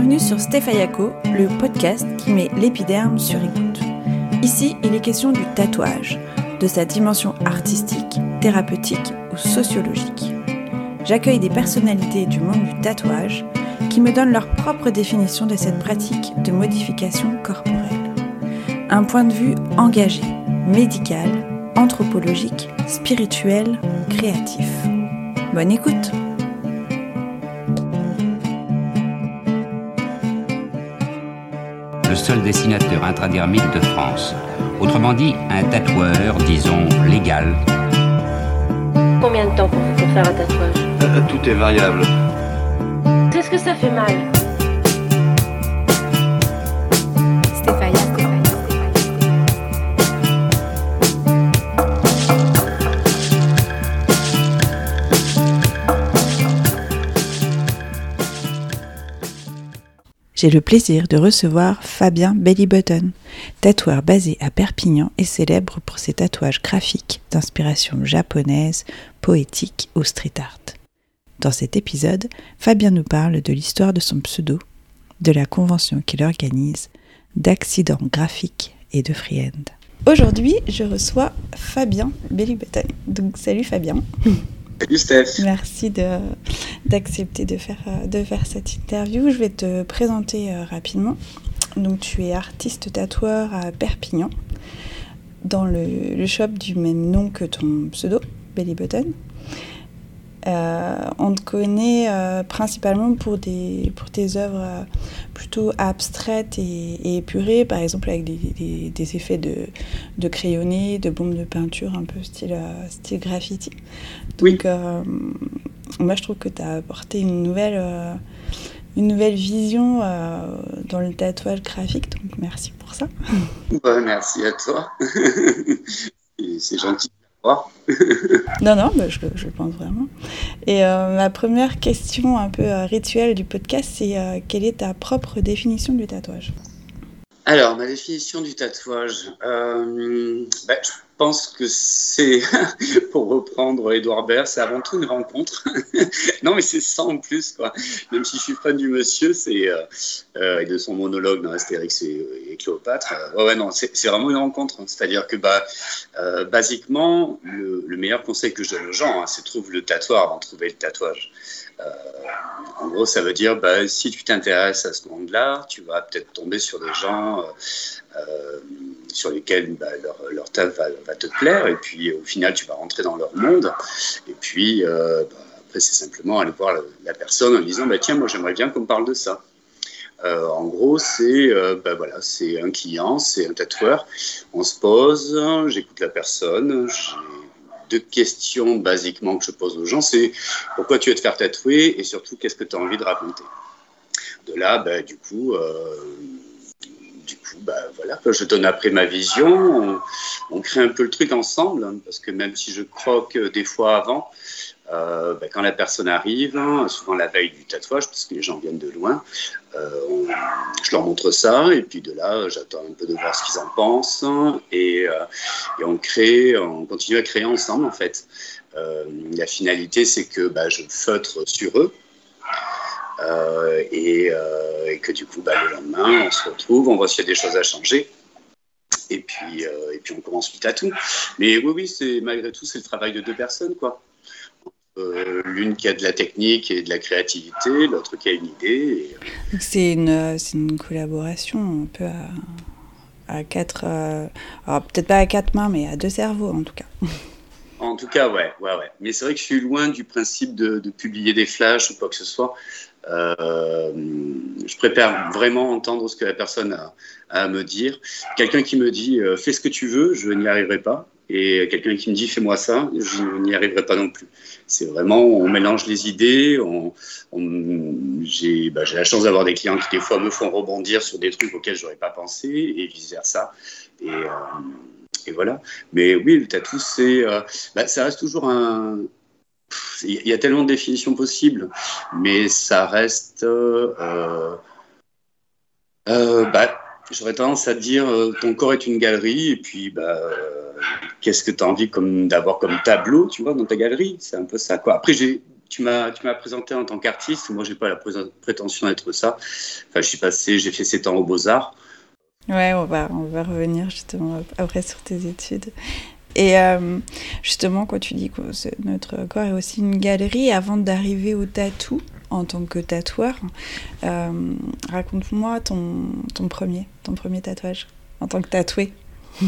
Bienvenue sur Stéphayako, le podcast qui met l'épiderme sur écoute. Ici, il est question du tatouage, de sa dimension artistique, thérapeutique ou sociologique. J'accueille des personnalités du monde du tatouage qui me donnent leur propre définition de cette pratique de modification corporelle. Un point de vue engagé, médical, anthropologique, spirituel, créatif. Bonne écoute seul dessinateur intradermique de France. Autrement dit, un tatoueur, disons, légal. Combien de temps pour, pour faire un tatouage? Euh, Tout est variable. Est-ce que ça fait mal? J'ai le plaisir de recevoir Fabien Bellybutton, tatoueur basé à Perpignan et célèbre pour ses tatouages graphiques d'inspiration japonaise, poétique ou street art. Dans cet épisode, Fabien nous parle de l'histoire de son pseudo, de la convention qu'il organise, d'accidents graphiques et de freehand. Aujourd'hui, je reçois Fabien Bellybutton. Donc salut Fabien. Merci d'accepter de faire, euh, de faire cette interview. Je vais te présenter euh, rapidement. Donc, tu es artiste tatoueur à Perpignan, dans le, le shop du même nom que ton pseudo, Belly Button. Euh, on te connaît euh, principalement pour, des, pour tes œuvres euh, plutôt abstraites et, et épurées, par exemple avec des, des, des effets de, de crayonné, de bombes de peinture, un peu style, style graffiti. Donc, moi, je trouve que tu as apporté une nouvelle, une nouvelle vision dans le tatouage graphique, donc merci pour ça. Bah, merci à toi. C'est gentil. Non, non, bah, je, je le pense vraiment. Et euh, ma première question un peu euh, rituelle du podcast, c'est euh, quelle est ta propre définition du tatouage? Alors, ma définition du tatouage, bah, pense que c'est, pour reprendre Edouard Baird, c'est avant tout une rencontre. non, mais c'est ça en plus, quoi. Même si je suis fan du monsieur, c'est euh, euh, et de son monologue dans Astérix et, et Cléopâtre. euh, ouais, ouais, non, c'est vraiment une rencontre. hein. C'est-à-dire que, bah, basiquement, le, le meilleur conseil que je donne aux gens, hein, c'est trouve le tatouage avant de trouver le tatouage. En gros, ça veut dire, bah, si tu t'intéresses à ce monde-là, tu vas peut-être tomber sur des gens sur lesquels bah, leur, leur taf va, va te plaire, et puis au final, tu vas rentrer dans leur monde. Et puis, euh, bah, après, c'est simplement aller voir la, personne en disant, bah, tiens, moi, j'aimerais bien qu'on me parle de ça. Euh, en gros, c'est euh, bah, voilà, c'est un client, c'est un tatoueur. On se pose, j'écoute la personne. J'ai deux questions basiquement que je pose aux gens, c'est pourquoi tu veux te faire tatouer et surtout qu'est-ce que tu as envie de raconter? De là, bah, du coup, euh, du coup, bah, voilà, je donne après ma vision, on, crée un peu le truc ensemble, hein, parce que même si je croque euh, des fois avant, euh, bah, quand la personne arrive, hein, souvent la veille du tatouage, parce que les gens viennent de loin, euh, je leur montre ça, et puis de là, j'attends un peu de voir ce qu'ils en pensent, et, on crée, on continue à créer ensemble en fait. La finalité, c'est que bah, je feutre sur eux. Euh, et, euh, et que du coup, bah, le lendemain, on se retrouve, on voit s'il y a des choses à changer. Et puis, euh, et puis on commence vite à tout. Mais oui, oui, c'est malgré tout, c'est le travail de deux personnes, quoi. L'une qui a de la technique et de la créativité, l'autre qui a une idée. et, C'est une, une collaboration un peu à, à quatre, alors peut-être pas à quatre mains, mais à deux cerveaux en tout cas. En tout cas, ouais, ouais, ouais. Mais c'est vrai que je suis loin du principe de, de publier des flashs ou quoi que ce soit. Euh, je préfère vraiment entendre ce que la personne a, à me dire. Quelqu'un qui me dit euh, fais ce que tu veux, je n'y arriverai pas. Et quelqu'un qui me dit fais-moi ça, je n'y arriverai pas non plus. C'est vraiment, on mélange les idées. Bah, j'ai la chance d'avoir des clients qui des fois me font rebondir sur des trucs auxquels j'aurais pas pensé et vice versa. Et, euh, voilà. Mais oui, le tatou, bah, ça reste toujours un. Il y a tellement de définitions possibles, mais ça reste. euh, euh, bah, J'aurais tendance à dire euh, ton corps est une galerie, et puis bah, qu'est-ce que tu as envie comme, d'avoir comme tableau, tu vois, dans ta galerie? C'est un peu ça. Après, j'ai tu m'as présenté en tant qu'artiste. Moi, j'ai pas la prétention d'être ça. Enfin, je suis passé, j'ai fait 7 ans aux Beaux-Arts. Ouais, on va, on va revenir justement après sur tes études. Et euh, justement, quand tu dis que notre corps est aussi une galerie, avant d'arriver au tatou en tant que tatoueur, euh, raconte-moi ton, premier, ton premier tatouage en tant que tatoué.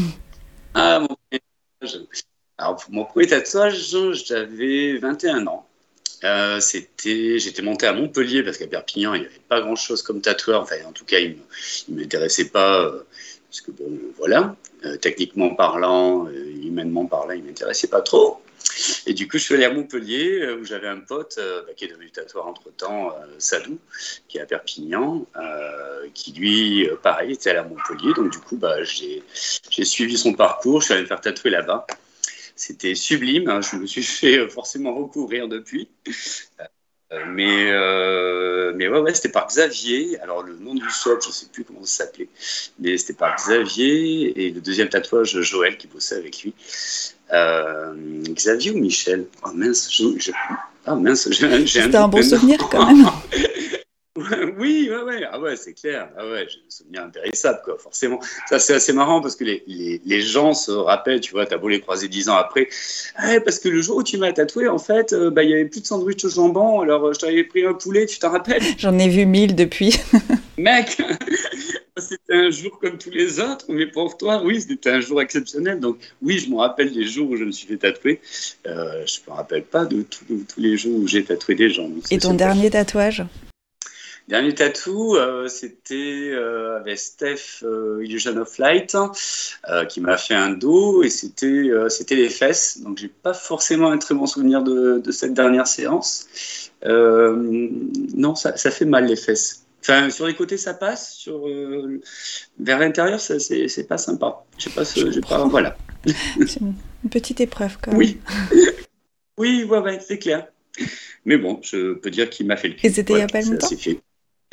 Ah, mon premier tatouage. Alors, pour mon premier j'avais 21 ans. Euh, j'étais monté à Montpellier parce qu'à Perpignan, il n'y avait pas grand-chose comme tatoueur. Enfin, en tout cas, il ne m'intéressait pas. Parce que, bon, voilà, techniquement parlant, humainement parlant, il ne m'intéressait pas trop. Et du coup, je suis allé à Montpellier, euh, où j'avais un pote euh, bah, qui est devenu tatoueur entre-temps, euh, Sadou, qui est à Perpignan, qui lui, pareil, était allé à Montpellier. Donc du coup, bah, j'ai suivi son parcours, je suis allé me faire tatouer là-bas. C'était sublime, hein. je me suis fait forcément recouvrir depuis. Mais, mais ouais, ouais c'était par Xavier. Alors, le nom du shop, je ne sais plus comment ça s'appelait, mais c'était par Xavier. Et le deuxième tatouage, Joël, qui bossait avec lui. Euh, Xavier ou Michel? Oh mince, je, ah mince, j'ai un. C'était un bon souvenir quand même. oui, ouais, ouais, ah ouais, c'est clair. Ah ouais, j'ai un souvenir impérissable, quoi, forcément. Ça, c'est assez marrant parce que les, les, les, gens se rappellent, tu vois, t'as beau les croiser dix ans après. Ah, parce que le jour où tu m'as tatoué, en fait, euh, bah, il y avait plus de sandwich au jambon, alors euh, je t'avais pris un poulet, tu t'en rappelles? J'en ai vu mille depuis. Mec c'était un jour comme tous les autres, mais pour toi, oui, c'était un jour exceptionnel. Donc, oui, je me rappelle des jours où je me suis fait tatouer. Euh, je ne me rappelle pas de tous les jours où j'ai tatoué des gens. Et ton dernier tatouage? Dernier tatou, euh, c'était euh, avec Steph Illusion of Light, qui m'a fait un dos et c'était c'était les fesses. Donc, j'ai pas forcément un très bon souvenir de, de cette dernière séance. non, ça, ça fait mal les fesses. Enfin, sur les côtés, ça passe. Sur, euh, vers l'intérieur, c'est pas sympa. Je sais pas, ce, pas voilà. C'est une petite épreuve, quand même. Oui, oui ouais, ouais, c'est clair. Mais bon, je peux dire qu'il m'a fait le cul. Et c'était il n'y a pas longtemps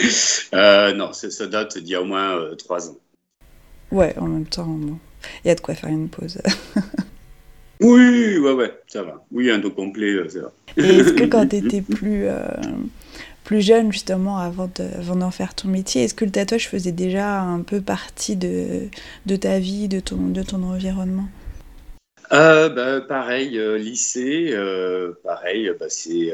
euh, Non, ça date d'il y a au moins euh, trois ans. Ouais, en même temps, il y a de quoi faire une pause. oui, ouais, ouais, ça va. Oui, un dos complet, ça va. Et est-ce que quand tu étais plus plus jeune justement avant d'en faire ton métier, est-ce que le tatouage faisait déjà un peu partie de, de ta vie, de ton, de ton environnement? Euh, bah, pareil, euh, lycée, euh, pareil, bah, c'est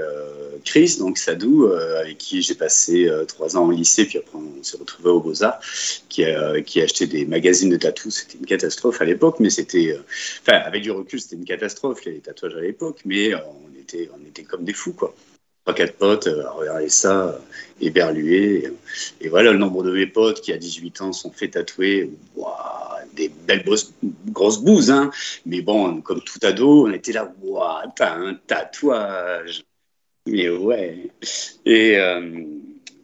Chris, donc Sadou, avec qui j'ai passé trois ans au lycée, puis après on s'est retrouvé au Beaux-Arts, qui, qui a acheté des magazines de tatous. C'était une catastrophe à l'époque, mais c'était. Enfin, avec du recul, c'était une catastrophe, les tatouages à l'époque, mais on était, on était comme des fous, quoi trois, quatre potes euh, à regarder ça, éberlués. Et, voilà, le nombre de mes potes qui, à 18 ans, sont fait tatouer. des belles grosses, bouses, hein. Mais bon, comme tout ado, on était là, waouh, t'as un tatouage. Mais ouais. Et, euh,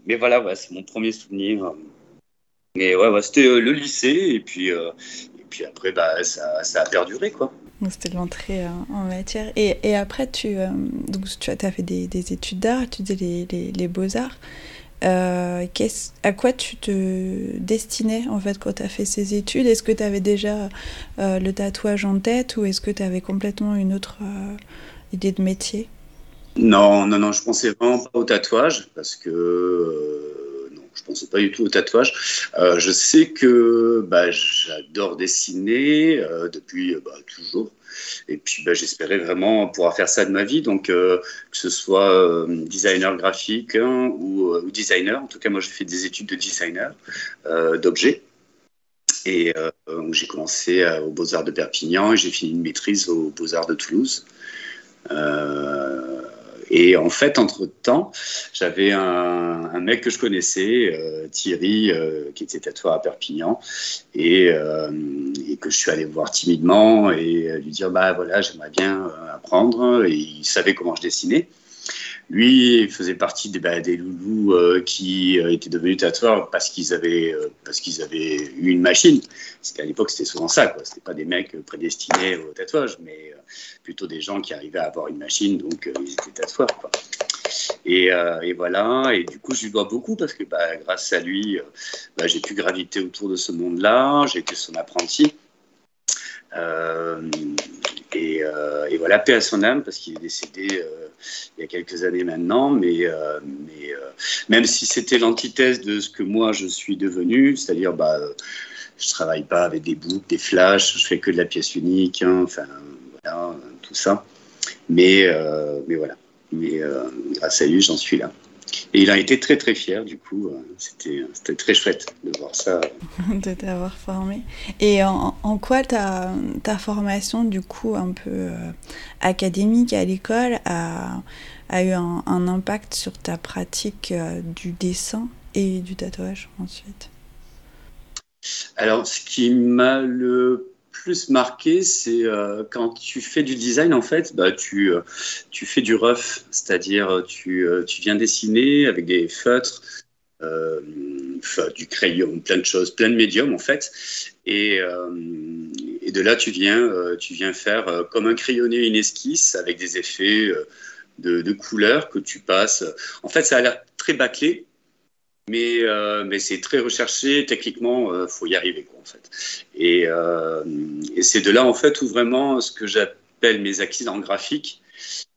mais voilà, c'est mon premier souvenir. Mais ouais, c'était euh, le lycée, et puis, et puis après, bah, ça, ça a perduré, quoi. C'était l'entrée euh, en matière. Et, et après, tu, euh, donc, tu as, fait des, des études d'art, tu disais les, les, les beaux-arts. Euh, à quoi tu te destinais en fait quand tu as fait ces études? Est-ce que tu avais déjà le tatouage en tête ou est-ce que tu avais complètement une autre idée de métier? Non, non, non, je pensais vraiment pas au tatouage parce que je pensais pas du tout au tatouage. Euh, je sais que bah, j'adore dessiner euh, depuis bah, toujours. Et puis bah, j'espérais vraiment pouvoir faire ça de ma vie, donc euh, que ce soit designer graphique hein, ou, designer. En tout cas, moi j'ai fait des études de designer d'objets. Et j'ai commencé aux Beaux-Arts de Perpignan et j'ai fini une maîtrise aux Beaux-Arts de Toulouse. Et en fait, entre-temps, j'avais un, mec que je connaissais, euh, Thierry, euh, qui était tatoueur à Perpignan, euh, et, que je suis allé voir timidement et lui dire, bah voilà, j'aimerais bien apprendre. Et il savait comment je dessinais. Lui, faisait partie des, bah, loulous qui étaient devenus tatoueurs parce qu'ils avaient, parce qu'ils avaient eu une machine. Parce qu'à l'époque, c'était souvent ça. Ce n'était pas des mecs prédestinés au tatouage, mais plutôt des gens qui arrivaient à avoir une machine, donc euh, ils étaient tatoueurs. Et, euh, voilà, et du coup, je lui dois beaucoup parce que bah, grâce à lui, euh, bah, j'ai pu graviter autour de ce monde-là, j'ai été son apprenti. Et, et, voilà, paix à son âme parce qu'il est décédé il y a quelques années maintenant, mais, mais même si c'était l'antithèse de ce que moi je suis devenu, c'est-à-dire bah, je travaille pas avec des boucles, des flashs, je fais que de la pièce unique, hein, enfin voilà, tout ça. Mais, mais voilà, mais grâce à lui, j'en suis là. Et il a été très très fier, du coup, euh, c'était très chouette de voir ça. de t'avoir formé. Et en, quoi ta, ta, formation, du coup, un peu euh, académique à l'école, a, a, eu un, un, impact sur ta pratique euh, du dessin et du tatouage ensuite? Alors, ce qui m'a le plus marqué, c'est euh, quand tu fais du design, en fait, bah, tu, euh, tu fais du rough, c'est-à-dire euh, tu, tu, viens dessiner avec des feutres, du crayon, plein de choses, plein de médiums, en fait. Et, et de là, tu viens, tu viens faire comme un crayonné, une esquisse avec des effets de, de couleurs que tu passes. En fait, ça a l'air très bâclé, mais, euh, mais c'est très recherché. Techniquement, euh, faut y arriver, quoi, en fait. Et, euh, et c'est de là, en fait, où vraiment ce que j'appelle mes accidents graphiques,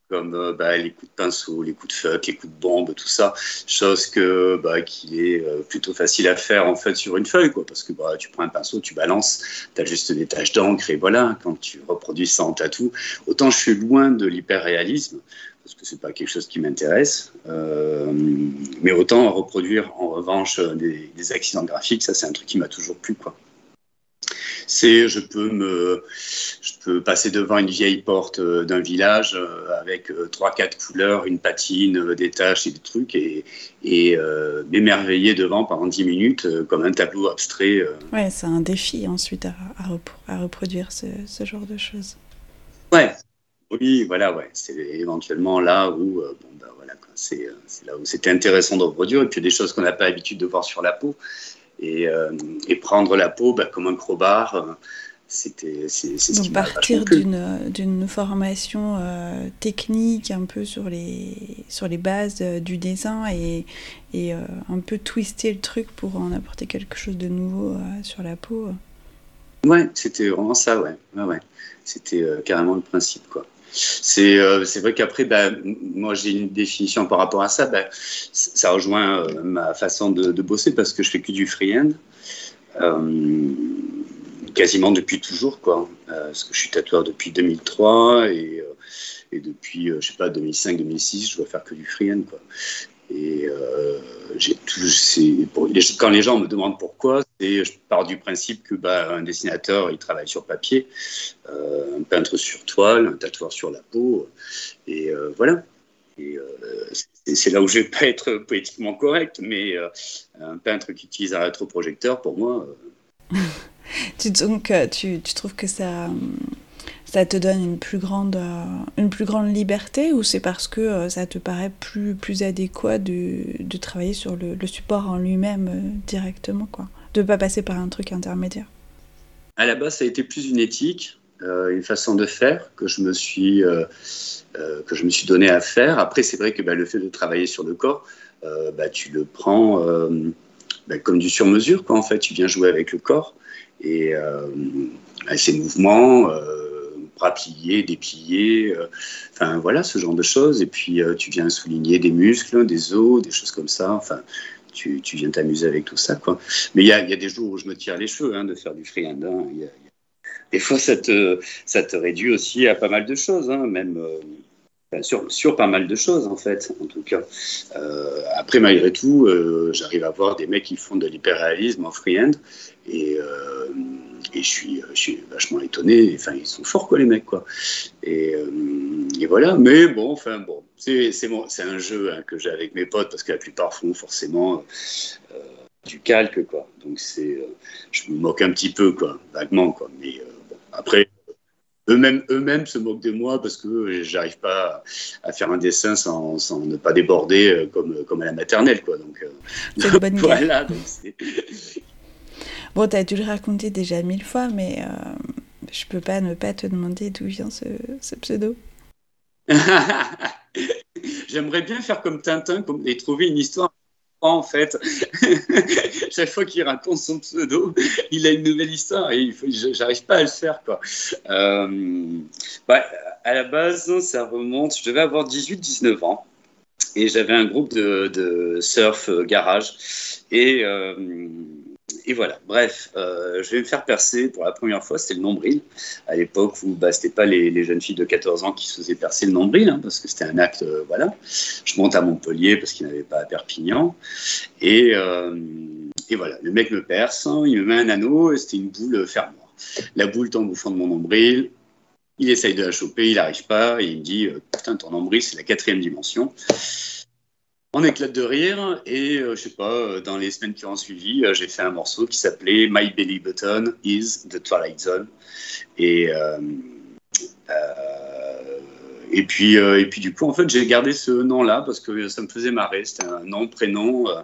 comme bah, les coups de pinceau, les coups de fuck, les coups de bombe, tout ça, chose bah, qui est plutôt facile à faire en fait sur une feuille, quoi, parce que bah, tu prends un pinceau, tu balances, tu as juste des taches d'encre et voilà, quand tu reproduis ça en tatou, autant je suis loin de l'hyperréalisme, parce que c'est pas quelque chose qui m'intéresse. Euh, mais autant reproduire en revanche des, accidents graphiques, ça c'est un truc qui m'a toujours plu quoi. C'est, je peux me, je peux passer devant une vieille porte euh, d'un village euh, avec trois quatre couleurs, une patine, des taches et des trucs et, et m'émerveiller devant pendant dix minutes comme un tableau abstrait. Ouais, c'est un défi ensuite à, à, reproduire ce, ce genre de choses. Ouais, oui, voilà, ouais. C'est éventuellement là où, euh, bon, ben, voilà, c'est, euh, c'est là où c'était intéressant de reproduire. Et puis des choses qu'on n'a pas l'habitude de voir sur la peau. Et, euh, et prendre la peau ben, comme un crowbar, c'était, c'est, ce Donc partir d'une, formation technique un peu sur les, sur les bases du dessin et, et un peu twister le truc pour en apporter quelque chose de nouveau sur la peau. Ouais, c'était vraiment ça, ouais. ouais, ouais. C'était carrément le principe, quoi. Euh, c'est vrai qu'après, bah, moi j'ai une définition par rapport à ça. Bah, ça rejoint euh, ma façon de, bosser parce que je fais que du freehand. Euh, quasiment depuis toujours, quoi. parce que je suis tatoueur depuis 2003 et, et depuis, je sais pas, 2005-2006, je dois faire que du freehand, quoi. Et euh, quand les gens me demandent pourquoi, je pars du principe que bah, un dessinateur, il travaille sur papier, euh, un peintre sur toile, un tatoueur sur la peau, et euh, voilà. C'est là où je vais pas être poétiquement correct, mais un peintre qui utilise un rétroprojecteur, pour moi. donc, tu, tu, trouves que ça ça te donne une plus grande, euh, une plus grande liberté ou c'est parce que euh, ça te paraît plus, plus adéquat de, de travailler sur le, support en lui-même euh, directement, quoi? De ne pas passer par un truc intermédiaire? À la base, ça a été plus une éthique, une façon de faire que je me suis, que je me suis donné à faire. Après, c'est vrai que bah, le fait de travailler sur le corps, bah, tu le prends bah, comme du sur-mesure, quoi, en fait. Tu viens jouer avec le corps et ces mouvements bras pliés, euh, enfin voilà, ce genre de choses. Et puis euh, tu viens souligner des muscles, des os, des choses comme ça. Enfin, tu, viens t'amuser avec tout ça, quoi. Mais il y a, des jours où je me tire les cheveux hein, de faire du freehand. Hein. des fois, ça te, réduit aussi à pas mal de choses, hein, même. Euh, sur, pas mal de choses en fait, en tout cas. après, malgré tout, j'arrive à voir des mecs qui font de l'hyperréalisme en freehand et, et je suis, je suis vachement étonné. Enfin, ils sont forts, quoi, les mecs, quoi. Et, euh, et voilà. Mais bon, enfin, bon, c'est un jeu hein, que j'ai avec mes potes parce que la plupart font forcément euh, du calque, quoi. Donc, c'est, euh, je me moque un petit peu, quoi, vaguement, quoi. Mais bon, après. Eux-mêmes, eux-mêmes se moquent de moi parce que j'arrive pas à faire un dessin sans, sans, ne pas déborder comme, comme à la maternelle, quoi. Donc, voilà. Donc Bon, t'as dû le raconter déjà mille fois, mais euh, je peux pas ne pas te demander d'où vient ce, pseudo. J'aimerais bien faire comme Tintin et trouver une histoire en fait. Chaque fois qu'il raconte son pseudo, il a une nouvelle histoire et j'arrive pas à le faire. Quoi. Euh, bah, à la base, ça remonte, je devais avoir 18-19 ans. Et j'avais un groupe de, surf garage. Et, et voilà, bref, je vais me faire percer pour la première fois, c'était le nombril. À l'époque où bah, ce pas les, jeunes filles de 14 ans qui se faisaient percer le nombril, hein, parce que c'était un acte, voilà. Je monte à Montpellier parce qu'il n'y avait pas à Perpignan. Et, et voilà, le mec me perce, hein, il me met un anneau, et c'était une boule fermoire. La boule tombe au fond de mon nombril, il essaye de la choper, il n'arrive pas, et il me dit euh, Putain, ton nombril, c'est la quatrième dimension. On éclate de rire, et euh, je sais pas, euh, dans les semaines qui ont suivi, j'ai fait un morceau qui s'appelait My Belly Button is the Twilight Zone. Et puis, euh, et puis du coup, en fait, j'ai gardé ce nom-là parce que ça me faisait marrer. C'était un nom, prénom. Euh,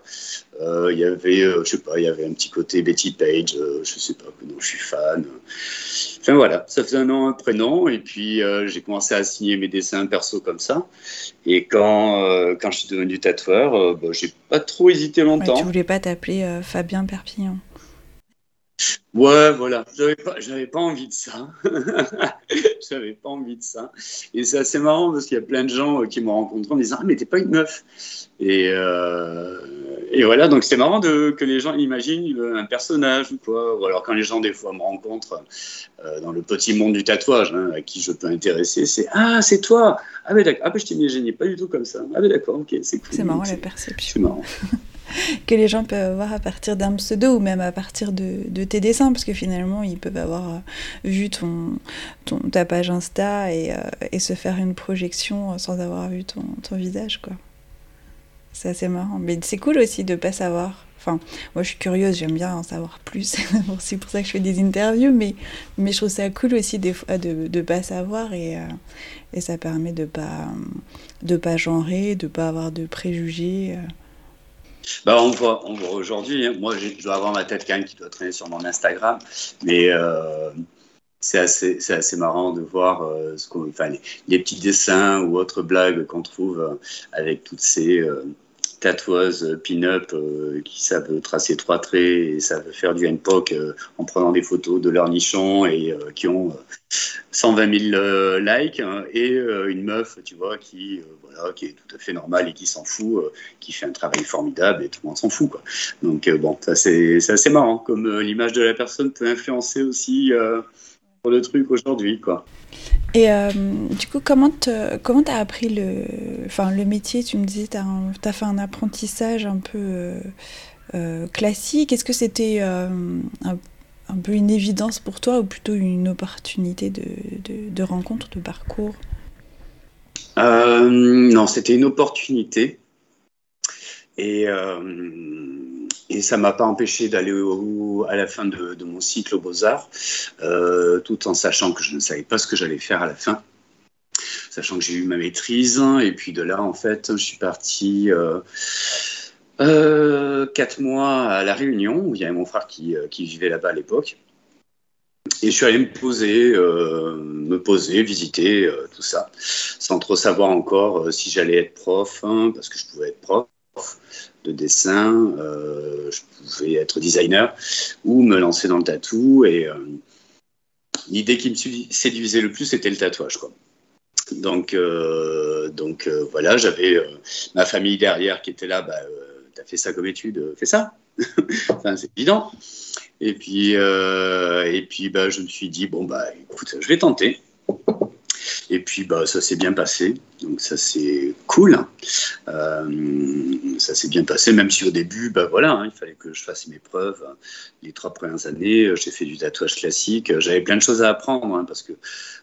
euh, il y avait, je sais pas, il y avait un petit côté Betty Page. je sais pas, dont je suis fan. Enfin voilà, ça faisait un nom, un prénom. Et puis j'ai commencé à signer mes dessins perso comme ça. Et quand, quand je suis devenu tatoueur, bah, j'ai pas trop hésité longtemps. tu voulais pas t'appeler Fabien Perpignan Ouais, voilà. J'avais pas, j'avais pas envie de ça. j'avais pas envie de ça. Et c'est assez marrant parce qu'il y a plein de gens euh, qui m'ont rencontré en me disant Ah, mais t'es pas une meuf. Et, euh, et voilà, donc c'est marrant de, que les gens imaginent un personnage ou quoi. Ou alors quand les gens, des fois, me rencontrent euh, dans le petit monde du tatouage, hein, à qui je peux intéresser, c'est Ah, c'est toi Ah, mais d'accord. Ah, mais je t'imaginais pas du tout comme ça. Ah, mais d'accord, ok, c'est cool. C'est marrant la perception. C'est marrant. que les gens peuvent avoir à partir d'un pseudo ou même à partir de, tes dessins, parce que finalement, ils peuvent avoir euh, vu ton, ton, ta page Insta et, euh, et, se faire une projection sans avoir vu ton, ton visage, quoi. C'est assez marrant. Mais c'est cool aussi de pas savoir. Enfin, moi je suis curieuse, j'aime bien en savoir plus. c'est pour ça que je fais des interviews, mais, mais je trouve ça cool aussi des fois de ne pas savoir et, euh, et ça permet de pas de pas genrer, de pas avoir de préjugés. Bah, on voit, aujourd'hui. Hein. Moi, je dois avoir ma tête quand qui doit traîner sur mon Instagram, mais euh, c'est assez, marrant de voir euh, enfin, les, petits dessins ou autres blagues qu'on trouve euh, avec toutes ces tatoueuses pin-up qui savent tracer trois traits et savent faire du NPOC en prenant des photos de leur nichon et qui ont 120 000 likes hein, et une meuf, tu vois, qui qui est tout à fait normal et qui s'en fout, euh, qui fait un travail formidable et tout le monde s'en fout. Quoi. Donc euh, bon, ça c'est assez marrant, comme euh, l'image de la personne peut influencer aussi pour le truc aujourd'hui. quoi. Et du coup, comment tu comment as appris le, enfin, le métier? Tu me disais, tu as, fait un apprentissage un peu classique. Est-ce que c'était un, un, peu une évidence pour toi ou plutôt une opportunité de, de, de rencontre, de parcours? Euh, non, c'était une opportunité. Et, euh, et ça ne m'a pas empêché d'aller à la fin de, mon cycle aux Beaux-Arts, euh, tout en sachant que je ne savais pas ce que j'allais faire à la fin, sachant que j'ai eu ma maîtrise. Et puis de là, en fait, je suis parti quatre mois à La Réunion, où il y avait mon frère qui, vivait là-bas à l'époque. Et je suis allé me poser, euh, me poser, visiter euh, tout ça, sans trop savoir encore euh, si j'allais être prof, hein, parce que je pouvais être prof de dessin, je pouvais être designer, ou me lancer dans le tatou. Et l'idée qui me séduisait le plus, c'était le tatouage. Quoi. Donc, donc voilà, j'avais ma famille derrière qui était là. Bah, T'as fait ça comme étude, fais ça. c'est évident. Et puis, euh, et puis bah, je me suis dit, bon, bah, écoute, je vais tenter. Et puis, bah, ça s'est bien passé. Donc, ça, c'est cool. Euh, ça s'est bien passé, même si au début, bah, voilà, hein, il fallait que je fasse mes preuves. Les trois premières années, j'ai fait du tatouage classique. J'avais plein de choses à apprendre, hein, parce que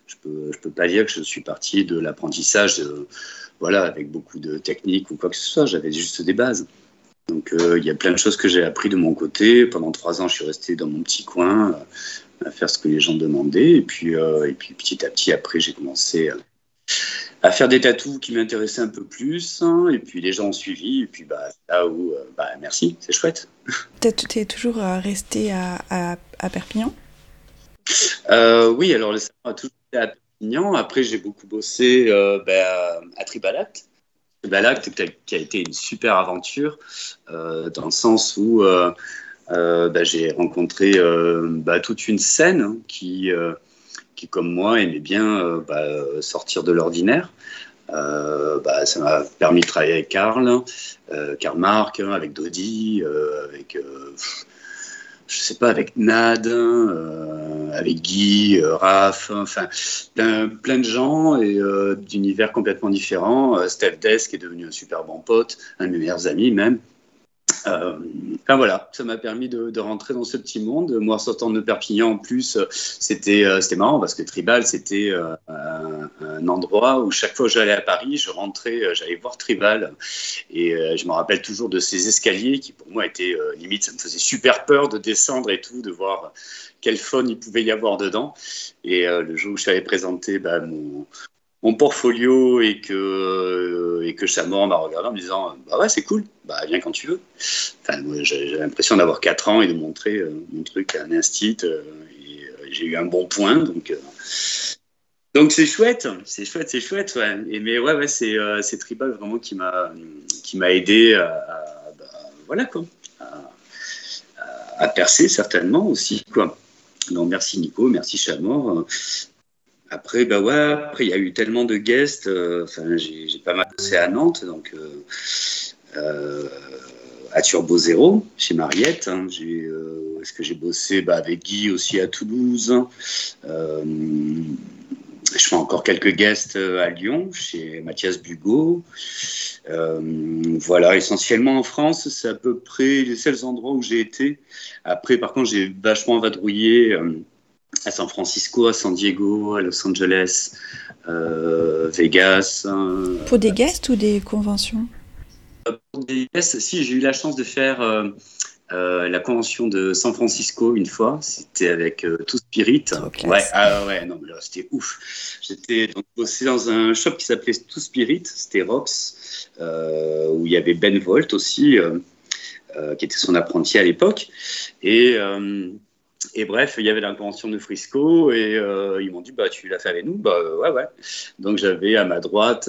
je ne peux, je peux pas dire que je suis parti de l'apprentissage, voilà, avec beaucoup de techniques ou quoi que ce soit. J'avais juste des bases. Donc euh, il y a plein de choses que j'ai appris de mon côté. Pendant trois ans, je suis resté dans mon petit coin euh, à faire ce que les gens demandaient. Et puis, euh, et puis petit à petit, après, j'ai commencé à faire des tatous qui m'intéressaient un peu plus. Hein. et puis les gens ont suivi. Et puis bah, là où, bah, merci, c'est chouette. Tu es toujours resté à, à, Perpignan? Oui, alors le salon a toujours été à Perpignan. Après, j'ai beaucoup bossé bah, à Tribalat l'acte qui a été une super aventure, euh, dans le sens où euh, euh, bah, j'ai rencontré bah, toute une scène qui, qui, comme moi, aimait bien bah, sortir de l'ordinaire. Ça m'a permis de travailler avec Karl, Karl Marc, avec Dodi, avec je sais pas, avec Nad, euh, avec Guy, euh, Raph, enfin, plein, de gens et euh, d'univers complètement différents. Steph Des, qui est devenu un super bon pote, un de mes meilleurs amis même. Euh, enfin voilà, ça m'a permis de, rentrer dans ce petit monde. Moi, sortant de Perpignan, en plus, c'était euh, c'était marrant parce que Tribal, c'était euh, un, endroit où chaque fois que j'allais à Paris, je rentrais, j'allais voir Tribal. Et je me rappelle toujours de ces escaliers qui, pour moi, étaient limite, ça me faisait super peur de descendre et tout, de voir quel fun il pouvait y avoir dedans. Et le jour où je suis présenter bah, mon, portfolio et que, euh, et que m'a regardé en me disant Bah ouais, c'est cool, bah viens quand tu veux. Enfin, j'ai l'impression d'avoir 4 ans et de montrer euh, mon truc à un instit. Euh, et j'ai eu un bon point, donc. donc c'est chouette, c'est chouette, c'est chouette. Ouais. Et, mais ouais, ouais c'est Tribal vraiment qui m'a aidé à, bah, voilà quoi, à, percer certainement aussi quoi. Merci Nico, merci Chamor. Après, bah ouais, après, il y a eu tellement de guests. Euh, j'ai pas mal bossé à Nantes, donc euh, euh, à Turbo Zéro, chez Mariette. Hein, Est-ce que j'ai bossé? Bah, avec Guy aussi à Toulouse Je fais encore quelques guests à Lyon, chez Mathias Bugot. voilà, essentiellement en France, c'est à peu près les seuls endroits où j'ai été. Après, par contre, j'ai vachement vadrouillé à San Francisco, à San Diego, à Los Angeles, euh, Vegas. Hein. Pour des guests ou des conventions? Pour des guests, si j'ai eu la chance de faire euh, euh, la convention de San Francisco une fois, c'était avec Tout Spirit. Ouais, ah ouais, non, mais là c'était ouf. J'étais bossé dans un shop qui s'appelait Tout Spirit, c'était Rox, où il y avait Ben Volt aussi, qui était son apprenti à l'époque. Et et bref, il y avait la convention de Frisco et euh, ils m'ont dit bah tu l'as fait avec nous bah ouais ouais. Donc j'avais à ma droite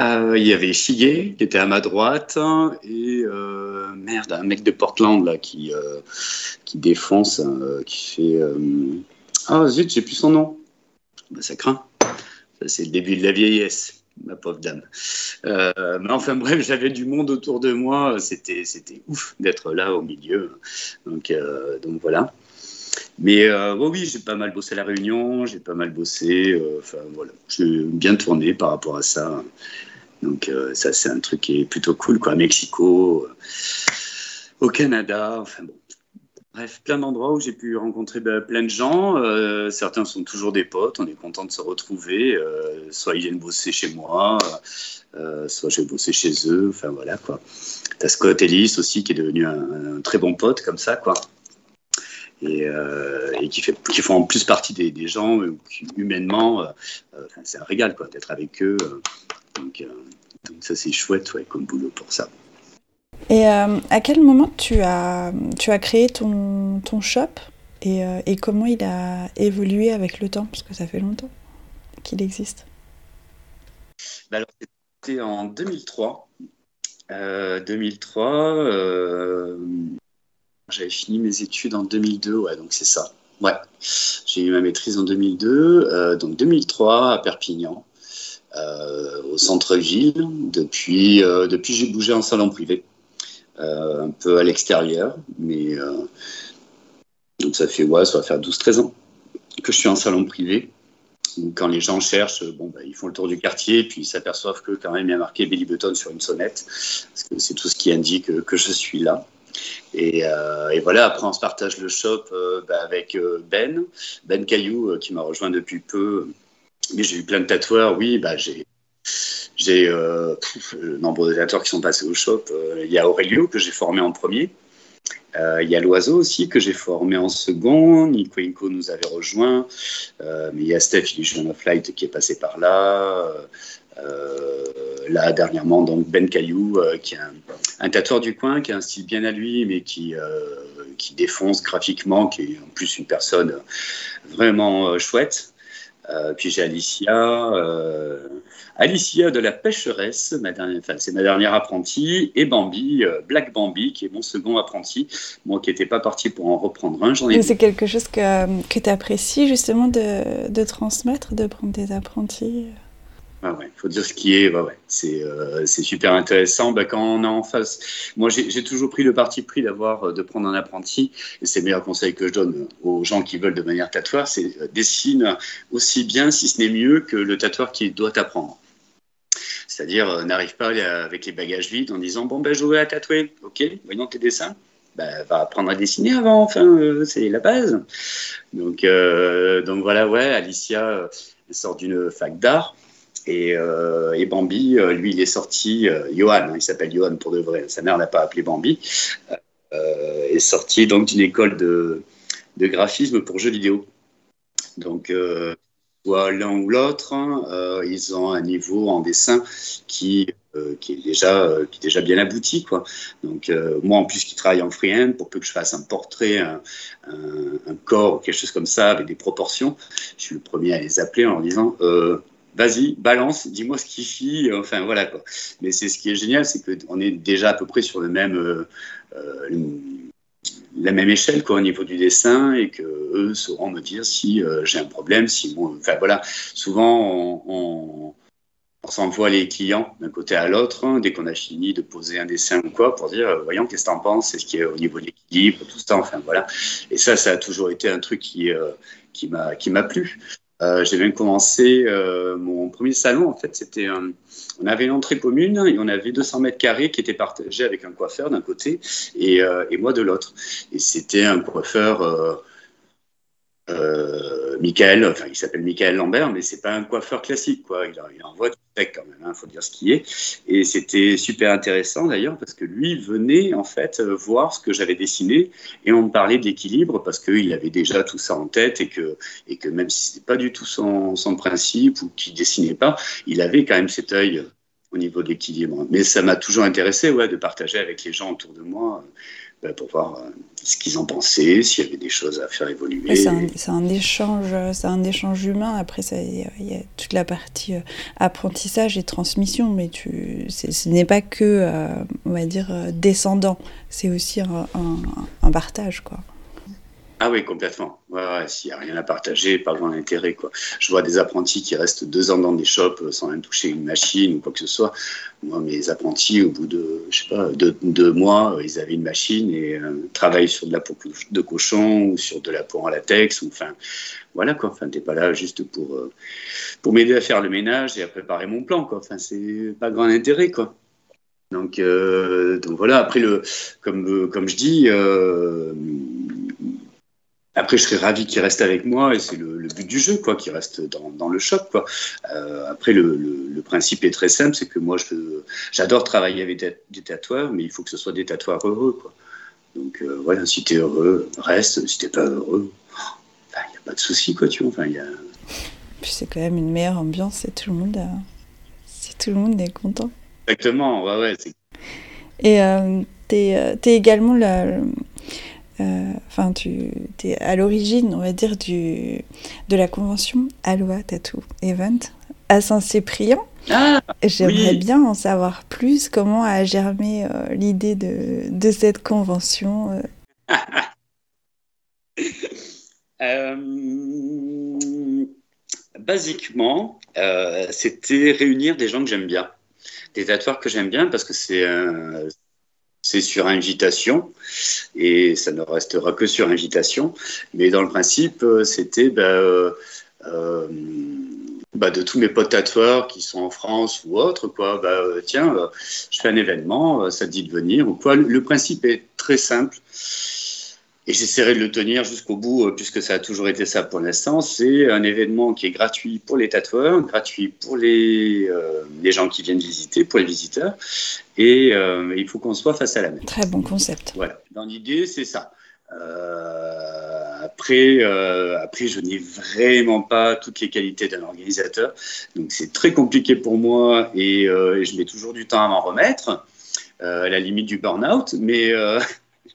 euh, euh, il y avait Chiguet qui était à ma droite et merde un mec de Portland là qui qui défonce qui fait ah zut j'ai plus son nom bah, ça craint c'est le début de la vieillesse ma pauvre dame. Euh, mais enfin bref, j'avais du monde autour de moi, c'était c'était ouf d'être là au milieu. Donc euh, donc voilà. Mais euh, oui, j'ai pas mal bossé à la Réunion, j'ai pas mal bossé. Enfin voilà, j'ai bien tourné par rapport à ça. Donc ça c'est un truc qui est plutôt cool quoi. Mexico, au Canada, enfin bon. Bref, plein d'endroits où j'ai pu rencontrer bah, plein de gens. Euh, certains sont toujours des potes, on est content de se retrouver. Euh, soit ils viennent bosser chez moi, euh, soit j'ai bossé chez eux. Enfin voilà quoi. T'as Scott Ellis aussi qui est devenu un, très bon pote comme ça quoi. Et, qui font en plus partie des, gens qui, humainement, c'est un régal quoi d'être avec eux. Donc, ça c'est chouette ouais, comme boulot pour ça. Et euh, à quel moment tu as, tu as créé ton, ton shop et, euh, et, comment il a évolué avec le temps? Parce que ça fait longtemps qu'il existe. Bah alors, c'était en 2003. 2003, euh, j'avais fini mes études en 2002, ouais, donc c'est ça. Ouais, j'ai eu ma maîtrise en 2002, donc 2003 à Perpignan, au centre-ville. Depuis, depuis j'ai bougé en salon privé. Euh, un peu à l'extérieur. Mais euh, donc ça fait, ouais, ça va faire 12-13 ans que je suis en salon privé. quand les gens cherchent, bon, bah, ils font le tour du quartier, puis ils s'aperçoivent que quand même il y a marqué Billy Button sur une sonnette, parce que c'est tout ce qui indique que je suis là. Et, euh, voilà, après on se partage le shop bah, avec Ben, Ben Caillou, qui m'a rejoint depuis peu. Mais j'ai eu plein de tatoueurs, oui, bah, j'ai j'ai euh, nombre de créateurs qui sont passés au shop. Euh, il y a Aurelio que j'ai formé en premier. Euh, il y a l'oiseau aussi que j'ai formé en second. Nico Inco nous avait rejoint. Euh, mais il y a Steph Illusion of Flight qui est passé par là. là, dernièrement, donc Ben Caillou, qui est un, un, tatoueur du coin, qui a un style bien à lui, mais qui, qui défonce graphiquement, qui est en plus une personne vraiment chouette. Puis j'ai Alicia, Alicia de la pêcheresse, c'est ma dernière apprentie, et Bambi, Black Bambi, qui est mon second apprenti, moi qui n'étais pas parti pour en reprendre un, j'en ai. C'est quelque chose que, que tu apprécies justement de, de transmettre, de prendre des apprentis ah faut dire ce qui est. ouais. C'est euh, super intéressant. Bah, quand on est en face, moi j'ai toujours pris le parti pris euh, de prendre un apprenti. Et c'est le meilleur conseil que je donne aux gens qui veulent devenir tatoueur, c'est euh, dessine aussi bien, si ce n'est mieux, que le tatoueur qui doit apprendre. C'est-à-dire euh, n'arrive pas avec les bagages vides en disant bon ben je vais à tatouer. Ok, voyons tes dessins. Ben, va apprendre à dessiner avant. Enfin, c'est la base. Donc donc voilà, ouais, Alicia sort d'une fac d'art. Euh, et, Bambi, euh, lui, il est sorti, euh, Johan, hein, il s'appelle Johan pour de vrai, sa mère n'a pas appelé Bambi, est sorti donc d'une école de, graphisme pour jeux vidéo. Donc, soit l'un ou l'autre, hein, ils ont un niveau en dessin qui, qui, est, déjà, qui est déjà bien abouti. Quoi. Donc, moi, en plus, qui travaille en freehand, pour peu que je fasse un portrait, un, un, corps, quelque chose comme ça, avec des proportions, je suis le premier à les appeler en leur disant vas-y, balance, dis-moi ce qui chie, enfin voilà. Mais c'est ce qui est génial, c'est qu'on est déjà à peu près sur le même, euh, euh, la même échelle quoi, au niveau du dessin et que eux sauront me dire si euh, j'ai un problème, si enfin voilà. Souvent on, s'envoie les clients d'un côté à l'autre hein, dès qu'on a fini de poser un dessin ou quoi pour dire voyons qu'est-ce que tu en penses, c'est ce qui est au niveau de l'équilibre, tout ça, enfin voilà. Et ça, ça a toujours été un truc qui qui m'a plu. Euh, j'ai même commencé euh, mon premier salon. En fait, c'était on avait une entrée commune et on avait 200 mètres carrés qui étaient partagés avec un coiffeur d'un côté et, euh, et, moi de l'autre. Et c'était un coiffeur euh, Michael, enfin il s'appelle Michael Lambert, mais c'est pas un coiffeur classique, quoi. Il, il envoie du tech quand même, il hein, faut dire ce qui est. Et c'était super intéressant d'ailleurs parce que lui venait en fait euh, voir ce que j'avais dessiné et on me parlait d'équilibre parce qu'il avait déjà tout ça en tête et que, et que même si c'était pas du tout son, principe ou qu'il dessinait pas, il avait quand même cet œil au niveau de l'équilibre. Mais ça m'a toujours intéressé, ouais, de partager avec les gens autour de moi bah, pour voir euh, ce qu'ils en pensaient, s'il y avait des choses à faire évoluer. C'est un, échange, c'est un échange humain. Après, il y, a toute la partie euh, apprentissage et transmission, mais tu, ce n'est pas que, euh, on va dire, descendant. C'est aussi un, un, partage, quoi. Ah oui, complètement. Ouais, S'il n'y a rien à partager, pas grand intérêt. Quoi. Je vois des apprentis qui restent deux ans dans des shops sans même toucher une machine ou quoi que ce soit. Moi, mes apprentis, au bout de, je sais pas, deux, mois, ils avaient une machine et euh, travaillent sur de la peau de cochon ou sur de la peau en latex. Ou, enfin, voilà quoi. Enfin, t'es pas là juste pour, euh, pour m'aider à faire le ménage et à préparer mon plan. Quoi. Enfin, c'est pas grand intérêt. Quoi. Donc, euh, donc voilà, après, le, comme, comme je dis, après, je serais ravi qu'il reste avec moi et c'est le, but du jeu, quoi, qu'il reste dans, le shop, quoi. Euh, après, le, principe est très simple, c'est que moi, j'adore travailler avec des, tatoueurs, mais il faut que ce soit des tatoueurs heureux, quoi. Donc euh, voilà, si t'es heureux, reste. Si t'es pas heureux, il n'y a pas de souci, quoi, tu vois. Enfin, y a... Puis c'est quand même une meilleure ambiance et tout le monde, si tout le monde est content. Exactement, ouais, ouais. Et euh, t'es es également la euh, enfin, tu es à l'origine, on va dire, du, de la convention Aloha Tattoo Event à Saint-Cyprien. Ah, J'aimerais bien en savoir plus. Comment a germé euh, l'idée de, de, cette convention euh? Basiquement, c'était réunir des gens que j'aime bien, des tatoueurs que j'aime bien parce que c'est c'est sur invitation et ça ne restera que sur invitation. Mais dans le principe, euh, c'était bah, euh, euh, bah, de tous mes potes tatoueurs qui sont en France ou autres, quoi. Bah, tiens, je fais un événement, ça te dit de venir ou quoi. Le principe est très simple. Et j'essaierai de le tenir jusqu'au bout, puisque ça a toujours été ça pour l'instant. C'est un événement qui est gratuit pour les tatoueurs, gratuit pour les gens qui viennent visiter, pour les visiteurs. Et euh, il faut qu'on soit face à la mer. Très bon concept. Voilà. Dans l'idée, c'est ça. après, après, je n'ai vraiment pas toutes les qualités d'un organisateur. Donc, c'est très compliqué pour moi et, et, je mets toujours du temps à m'en remettre, à la limite du burn-out. Mais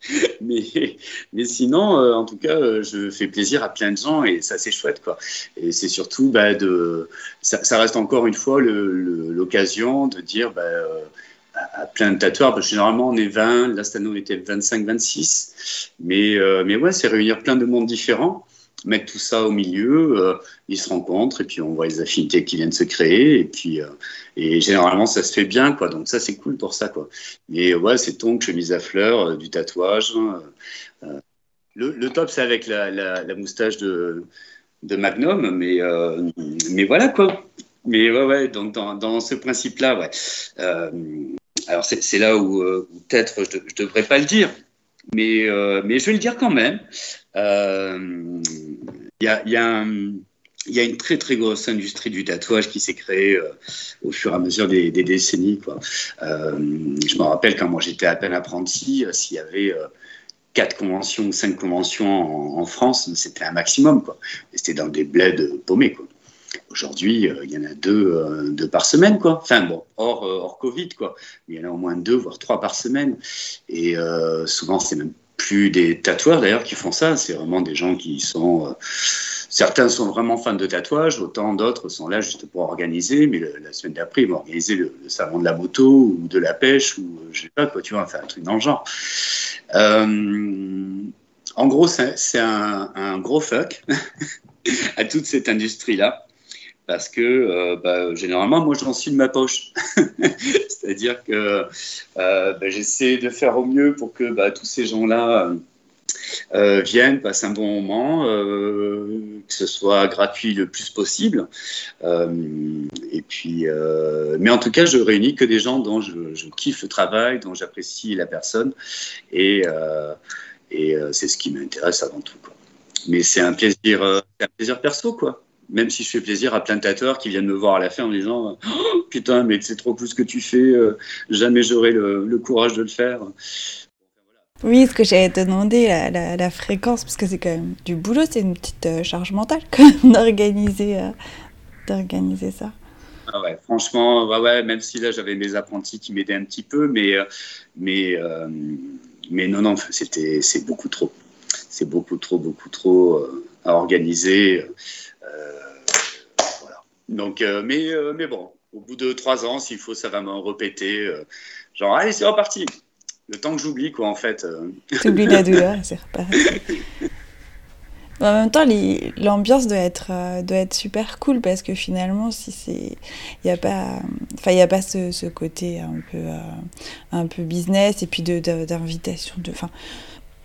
mais, mais sinon, euh, en tout cas, euh, je fais plaisir à plein de gens et ça, c'est chouette. Quoi. Et c'est surtout, bah, de, ça, reste encore une fois l'occasion de dire bah, euh, à, plein de tatoueurs, parce que généralement on est 20, là cette on était 25-26, mais, mais ouais, c'est réunir plein de mondes différents mettre tout ça au milieu, euh, ils se rencontrent et puis on voit les affinités qui viennent se créer et puis euh, et généralement ça se fait bien quoi. Donc ça c'est cool pour ça quoi. Mais ouais c'est ton chemise à fleurs, euh, du tatouage. Hein, le, top c'est avec la, moustache de, Magnum, mais mais voilà quoi. Mais ouais ouais donc dans, ce principe là ouais. Alors c'est là où, peut-être je, ne devrais pas le dire, mais, mais je vais le dire quand même. Il y a, y, a y, a, une très très grosse industrie du tatouage qui s'est créée euh, au fur et à mesure des, décennies. Euh, je me rappelle quand moi j'étais à peine apprenti, euh, s'il y avait quatre conventions ou cinq conventions en, France, c'était un maximum. C'était dans des bleds paumés. Quoi. Aujourd'hui, il y en a deux, deux, par semaine, quoi. Enfin bon, hors, hors Covid, quoi. Il y en a au moins deux, voire trois par semaine. Et souvent, c'est même plus des tatoueurs d'ailleurs qui font ça, c'est vraiment des gens qui sont... Euh, certains sont vraiment fans de tatouage, autant d'autres sont là juste pour organiser, mais la semaine d'après, ils vont organiser le, salon de la moto ou de la pêche, ou euh, je sais pas quoi, tu vois, enfin un truc dans le genre. Euh, en gros, c'est un, gros fuck à toute cette industrie-là parce que euh, bah, généralement, moi, j'en suis de ma poche. C'est-à-dire que euh, bah, j'essaie de faire au mieux pour que bah, tous ces gens-là euh, viennent, passent un bon moment, que ce soit gratuit le plus possible. et puis, mais en tout cas, je réunis que des gens dont je, kiffe le travail, dont j'apprécie la personne, et, c'est ce qui m'intéresse avant tout. Mais c'est un plaisir, un plaisir perso, quoi même si je fais plaisir à plein de tatoueurs qui viennent me voir à la fin en me disant oh, Putain, mais c'est trop cool ce que tu fais, euh, jamais j'aurai le, courage de le faire. Oui, ce que j'allais te demander, la, la, fréquence, parce que c'est quand même du boulot, c'est une petite euh, charge mentale d'organiser, euh, d'organiser ça. Ah ouais, franchement, ouais, ouais, même si là j'avais mes apprentis qui m'aidaient un petit peu, mais, mais, mais non, non, c'était, c'est beaucoup trop. C'est beaucoup trop, beaucoup trop à organiser. Donc, euh, mais, euh, mais bon, au bout de trois ans, s'il faut, ça va me répéter. Euh, genre, allez, c'est reparti. Le temps que j'oublie, quoi, en fait. T'oublies la douleur, c'est reparti. En même temps, l'ambiance doit être, doit être super cool parce que finalement, si c'est, il n'y a pas, enfin, il a pas ce, ce, côté un peu, un peu business et puis d'invitation de, enfin,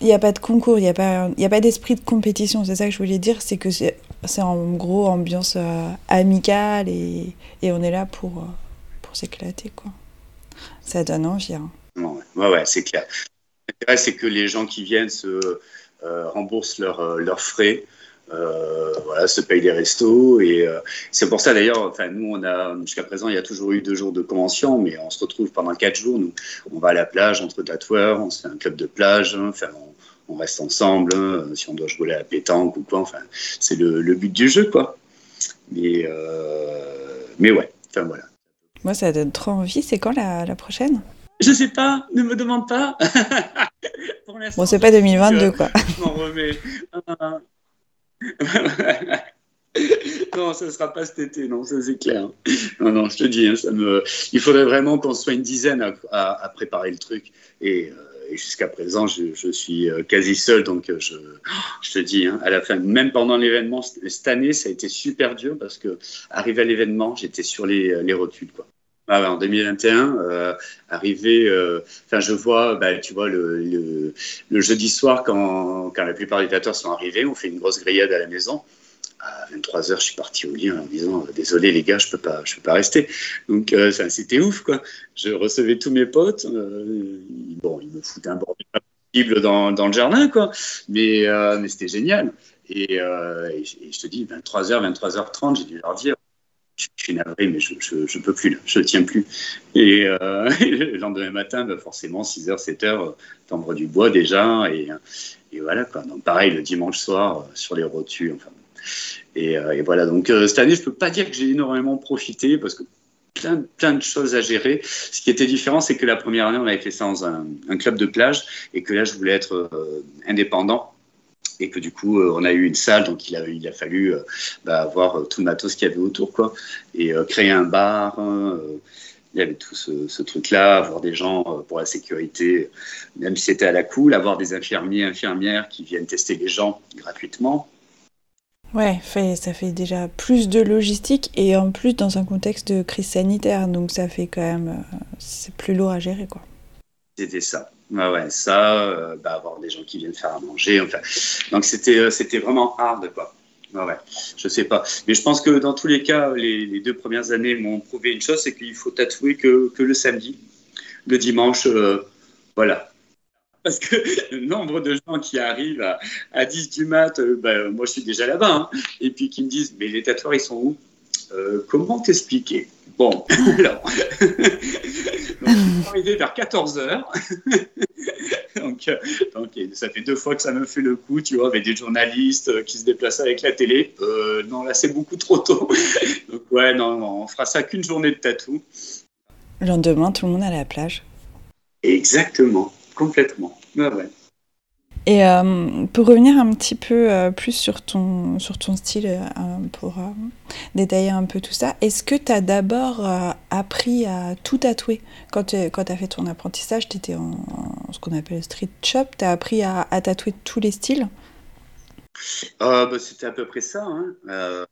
il n'y a pas de concours, il n'y a pas, pas d'esprit de compétition. C'est ça que je voulais dire, c'est que c'est en gros ambiance euh, amicale et, et, on est là pour, euh, pour s'éclater. quoi. Ça donne envie. Hein. Ouais, c'est clair. L'intérêt, c'est que les gens qui viennent se euh, remboursent leurs frais. Euh, voilà, se paye des restos. Et euh, c'est pour ça d'ailleurs, enfin, nous, on a, jusqu'à présent, il y a toujours eu deux jours de convention, mais on se retrouve pendant quatre jours. Nous, on va à la plage entre tatoueurs, on se fait un club de plage, hein, enfin, on, reste ensemble, hein, si on doit jouer à la pétanque ou quoi. Enfin, c'est le, le, but du jeu, quoi. Mais, euh, mais ouais, enfin voilà. Moi, ça donne trop envie. C'est quand la, la prochaine? Je sais pas, ne me demande pas. bon, c'est pas 2022, quoi. Je m'en remets. non, ça ne sera pas cet été, non, ça c'est clair. Non, non, je te dis, hein, il faudrait vraiment qu'on soit une dizaine à, préparer le truc. Et, euh, jusqu'à présent, je, suis euh, quasi seul, donc euh, je, je te dis, hein, à la fin, même pendant l'événement, cette année, ça a été super dur parce que arrivé à l'événement, j'étais sur les, les rotules, quoi. Ah en 2021, euh, arrivé, enfin je vois, bah, tu vois, le, jeudi soir, quand, quand la plupart des tatoueurs sont arrivés, on fait une grosse grillade à la maison à 23 h je suis parti au lit en disant désolé les gars, je peux peux pas rester. Donc euh, c'était ouf quoi. Je recevais tous mes potes. Euh, bon, ils me foutaient un bordel possible dans, dans, le jardin quoi, mais, euh, c'était génial. Et, et, je te dis 23 h 23h30, j'ai dû leur dire je suis navré, mais je ne peux plus, je ne tiens plus. Et, le lendemain matin, bah, forcément, 6h, 7h, t'envoies du bois déjà. Et, et voilà. Donc, pareil, le dimanche soir, sur les rotules. Et, euh, voilà, donc euh, cette année, je peux pas dire que j'ai énormément profité parce que plein de choses à gérer. Ce qui était différent, c'est que la première année, on avait fait ça dans un, club de plage et que là, je voulais être indépendant et que du coup, on a eu une salle, donc il a, il a fallu bah, avoir tout le matos qu'il y avait autour, quoi, et créer un bar. Hein, il y avait tout ce, truc-là, avoir des gens euh, pour la sécurité, même si c'était à la cool, avoir des infirmiers, infirmières qui viennent tester les gens gratuitement. Ouais, ça fait déjà plus de logistique et en plus dans un contexte de crise sanitaire, donc ça fait quand même, euh, c'est plus lourd à gérer quoi. C'était ça. Ouais, ça, euh, bah, avoir des gens qui viennent faire à manger, enfin, donc c'était, c'était vraiment hard quoi. Ouais, je sais pas. Mais je pense que dans tous les cas, les, deux premières années m'ont prouvé une chose, c'est qu'il faut tatouer que, que, le samedi. Le dimanche, euh, voilà. Parce que le nombre de gens qui arrivent à, à 10 du mat, euh, ben, moi je suis déjà là-bas, hein, et puis qui me disent, mais les tatoueurs, ils sont où? Euh, Comment t'expliquer? Bon, alors, on est arrivé vers 14 heures. donc, euh, donc, ça fait deux fois que ça me fait le coup, tu vois, avec des journalistes euh, qui se déplacent avec la télé. Euh, non, là, c'est beaucoup trop tôt. donc, ouais, non, non, on fera ça qu'une journée de tatou. Le lendemain, tout le monde à la plage. Exactement, complètement. Ouais, ouais. Et euh, pour revenir un petit peu euh, plus sur ton, sur ton style, euh, pour détailler un peu tout ça, est-ce que tu as d'abord appris à tout tatouer? Quand tu as fait ton apprentissage, tu étais en, ce qu'on appelle street shop, tu as appris à, tatouer tous les styles? Bah, C'était à peu près ça. Hein.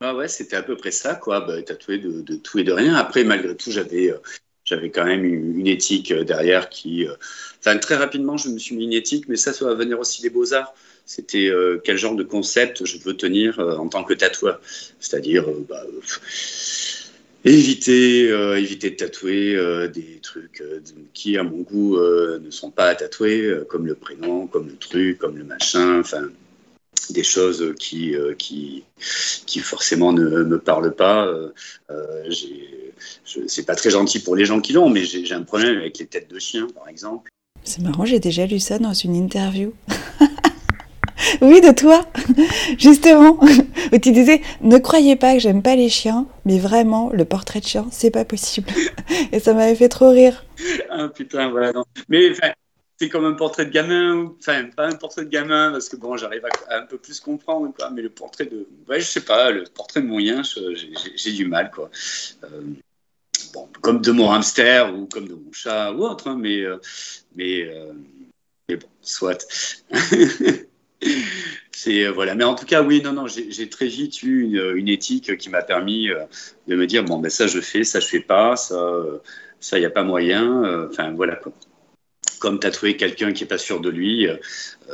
Ah ouais, c'était à peu près ça, quoi. Bah, tatouer de, tout et de rien. Après, malgré tout, j'avais j'avais quand même une, éthique euh, derrière qui. Euh, enfin, très rapidement, je me suis mis une éthique, mais ça, ça va venir aussi des beaux-arts. C'était euh, quel genre de concept je veux tenir en tant que tatoueur? C'est-à-dire, bah, éviter, éviter de tatouer des trucs qui, à mon goût, ne sont pas à tatouer, comme le prénom, comme le truc, comme le machin. Enfin, des choses qui, qui, qui forcément ne me parlent pas. j'ai c'est pas très gentil pour les gens qui l'ont, mais j'ai un problème avec les têtes de chiens, par exemple. C'est marrant, j'ai déjà lu ça dans une interview. oui, de toi, justement, où tu disais ne croyez pas que j'aime pas les chiens, mais vraiment, le portrait de chien, c'est pas possible. Et ça m'avait fait trop rire. Ah putain, voilà. Non. Mais c'est comme un portrait de gamin, enfin, pas un portrait de gamin, parce que bon, j'arrive à, un peu plus comprendre, mais le portrait de. Ouais, je sais pas, le portrait de mon j'ai du mal, quoi. Euh, comme de mon hamster ou comme de mon chat ou autre, hein, mais, euh, mais, euh, mais, bon, soit. c'est voilà, mais en tout cas, oui, non, non, j'ai très vite eu une, éthique qui m'a permis de me dire bon, ben ça je fais, ça je fais pas, ça, ça y a pas moyen. Enfin voilà quoi. Comme tatouer quelqu'un qui est pas sûr de lui,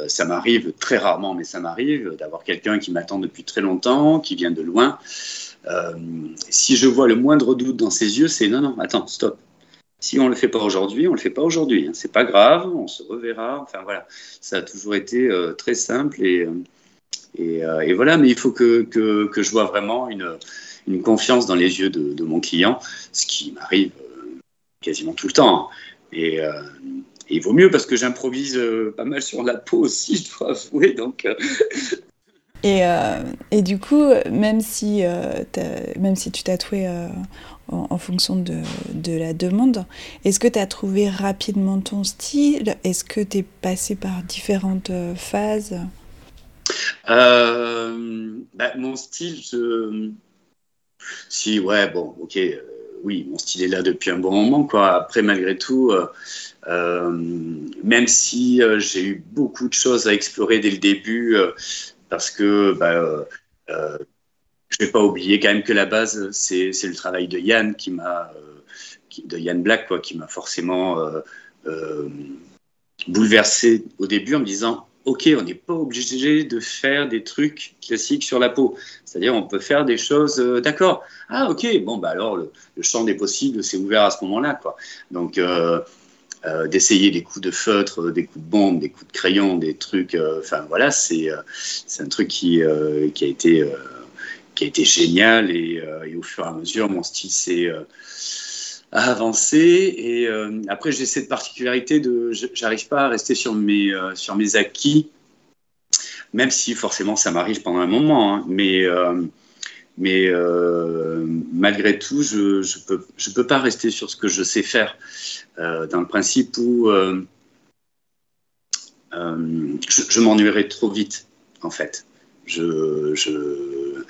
ça m'arrive très rarement, mais ça m'arrive d'avoir quelqu'un qui m'attend depuis très longtemps, qui vient de loin. Euh, si je vois le moindre doute dans ses yeux, c'est non, non, attends, stop. Si on ne le fait pas aujourd'hui, on ne le fait pas aujourd'hui. Hein. C'est pas grave, on se reverra. Enfin voilà, ça a toujours été euh, très simple et, euh, et, voilà. Mais il faut que, que, que je vois vraiment une, une, confiance dans les yeux de, de mon client, ce qui m'arrive quasiment tout le temps. Hein. Et, et, il vaut mieux parce que j'improvise pas mal sur la peau aussi, je dois avouer. Donc, et, euh, et, du coup, même si, euh, même si tu tatouais euh, en, en, fonction de, de, la demande, est-ce que tu as trouvé rapidement ton style? Est-ce que tu es passé par différentes phases? Bah, Mon style, je... si, ouais, bon, ok, oui, mon style est là depuis un bon moment. Après, malgré tout, même si j'ai eu beaucoup de choses à explorer dès le début, parce que bah, euh, euh, je ne vais pas oublier quand même que la base, c'est le travail de Yann qui m'a, euh, de Yann Black, quoi, qui m'a forcément bouleversé au début en me disant ok, on n'est pas obligé de faire des trucs classiques sur la peau. C'est-à-dire, on peut faire des choses, d'accord. Ah, ok, bon, bah alors le, champ des possibles s'est ouvert à ce moment-là, quoi. Donc, euh, d'essayer des coups de feutre, des coups de bombe, des coups de crayon, des trucs. Euh, enfin voilà, c'est euh, un truc qui, qui a été qui a été génial et, au fur et à mesure mon style s'est avancé et après j'ai cette particularité de j'arrive pas à rester sur mes sur mes acquis même si forcément ça m'arrive pendant un moment hein, mais Mais euh, malgré tout, je ne peux, je peux pas rester sur ce que je sais faire, euh, dans le principe où euh, je, je m'ennuierais trop vite, en fait. Je, je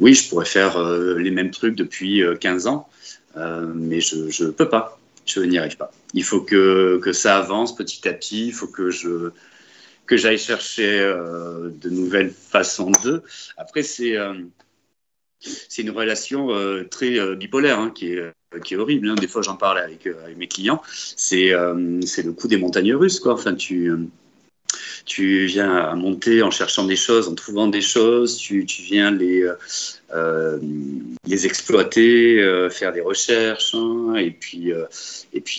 oui, je pourrais faire les mêmes trucs depuis 15 ans, mais je ne peux pas. Je n'y arrive pas. Il faut que, ça avance petit à petit. Il faut que je que j'aille chercher de nouvelles façons de. Après, c'est c'est une relation euh, très euh, bipolaire hein, qui, est, euh, horrible. Hein. Des fois, j'en parle avec, mes clients. C'est le coup des montagnes russes. Quoi. Enfin, tu, tu viens à monter en cherchant des choses, en trouvant des choses. Tu, viens les, les exploiter, faire des recherches. Hein, et puis,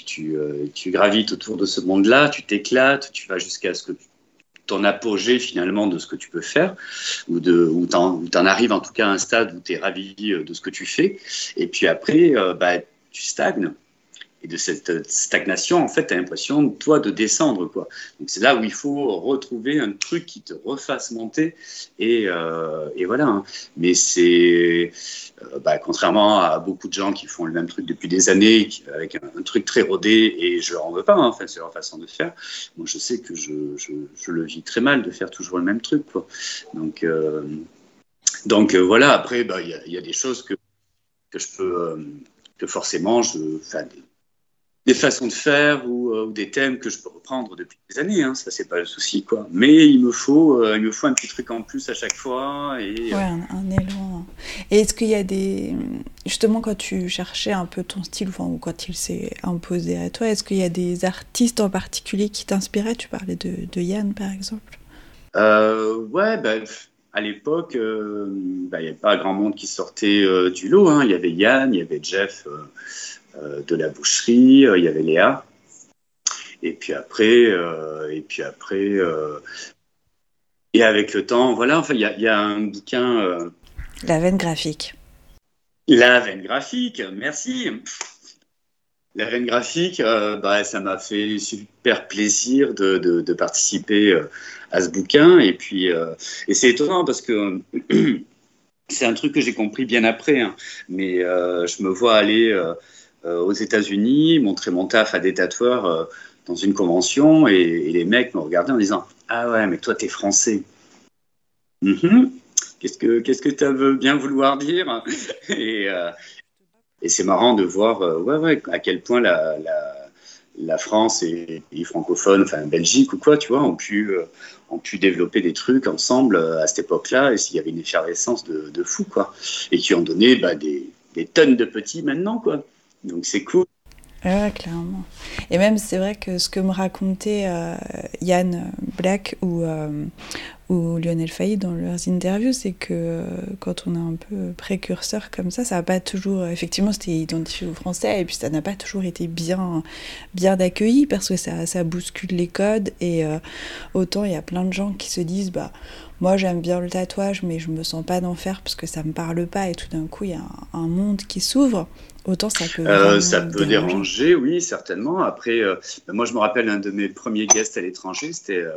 tu, gravites autour de ce monde-là. Tu t'éclates. Tu vas jusqu'à ce que tu ton apogée finalement de ce que tu peux faire, ou de où tu en, arrives en tout cas à un stade où tu es ravi euh, de ce que tu fais, et puis après, euh, bah, tu stagnes. Et de cette stagnation, en fait, tu as l'impression, toi, de descendre. Quoi. Donc c'est là où il faut retrouver un truc qui te refasse monter. Et, euh, et voilà. Hein. Mais c'est, euh, bah, contrairement à beaucoup de gens qui font le même truc depuis des années, avec un, truc très rodé, et je leur en veux pas, hein, fait, c'est leur façon de faire. Moi, je sais que je, je, le vis très mal de faire toujours le même truc. Donc, euh, donc voilà, après, bah, il y, y, a des choses que, que je peux, que forcément, je, des façons de faire ou, euh, ou, des thèmes que je peux reprendre depuis des années, hein, ça c'est pas le souci quoi. Mais il me faut, euh, il me faut un petit truc en plus à chaque fois et euh, ouais, un, élan. Et est-ce qu'il y a des, justement quand tu cherchais un peu ton style, enfin, ou quand il s'est imposé à toi, est-ce qu'il y a des artistes en particulier qui t'inspiraient? Tu parlais de, de, Yann par exemple. ouais, ben. à l'époque, bah, il n'y avait pas grand monde qui sortait du lot. Hein. Il y avait Yann, il y avait Jeff de la boucherie, euh, il y avait Léa. Et puis après, euh, et puis après, et avec le temps, voilà, enfin, il y, y, a un bouquin. La veine graphique. La veine graphique, merci. La veine graphique, bah, ça m'a fait super plaisir de, de, participer à ce bouquin. Et puis, et c'est étonnant parce que c'est un truc que j'ai compris bien après. Hein. mais je me vois aller euh, aux États-Unis, montrer mon taf à des tatoueurs euh, dans une convention et, les mecs me regardaient en disant Ah ouais, mais toi, t'es français. Qu'est-ce que qu'est-ce que tu veux bien vouloir dire? Et, euh, et c'est marrant de voir ouais, ouais, à quel point la, la, la France et les francophones, enfin Belgique ou quoi, tu vois, ont pu, ont pu développer des trucs ensemble à cette époque-là et s'il y avait une effervescence de, de, fou, quoi. Et qui ont donné bah, des, des tonnes de petits maintenant, quoi. Donc c'est cool. Ouais, clairement. Et même, c'est vrai que ce que me racontait euh, Yann Black ou, euh, Lionel Failly dans leurs interviews, c'est que euh, quand on est un peu précurseur comme ça, ça n'a pas toujours. Effectivement, c'était identifié aux Français et puis ça n'a pas toujours été bien, bien accueilli parce que ça, bouscule les codes. Et autant il y a plein de gens qui se disent bah, moi j'aime bien le tatouage, mais je me sens pas d'en faire parce que ça me parle pas et tout d'un coup il y a un monde qui s'ouvre. Autant ça peut. Euh, ça peut déranger. oui, certainement. Après, euh, ben, moi, je me rappelle un de mes premiers guests à l'étranger, c'était euh,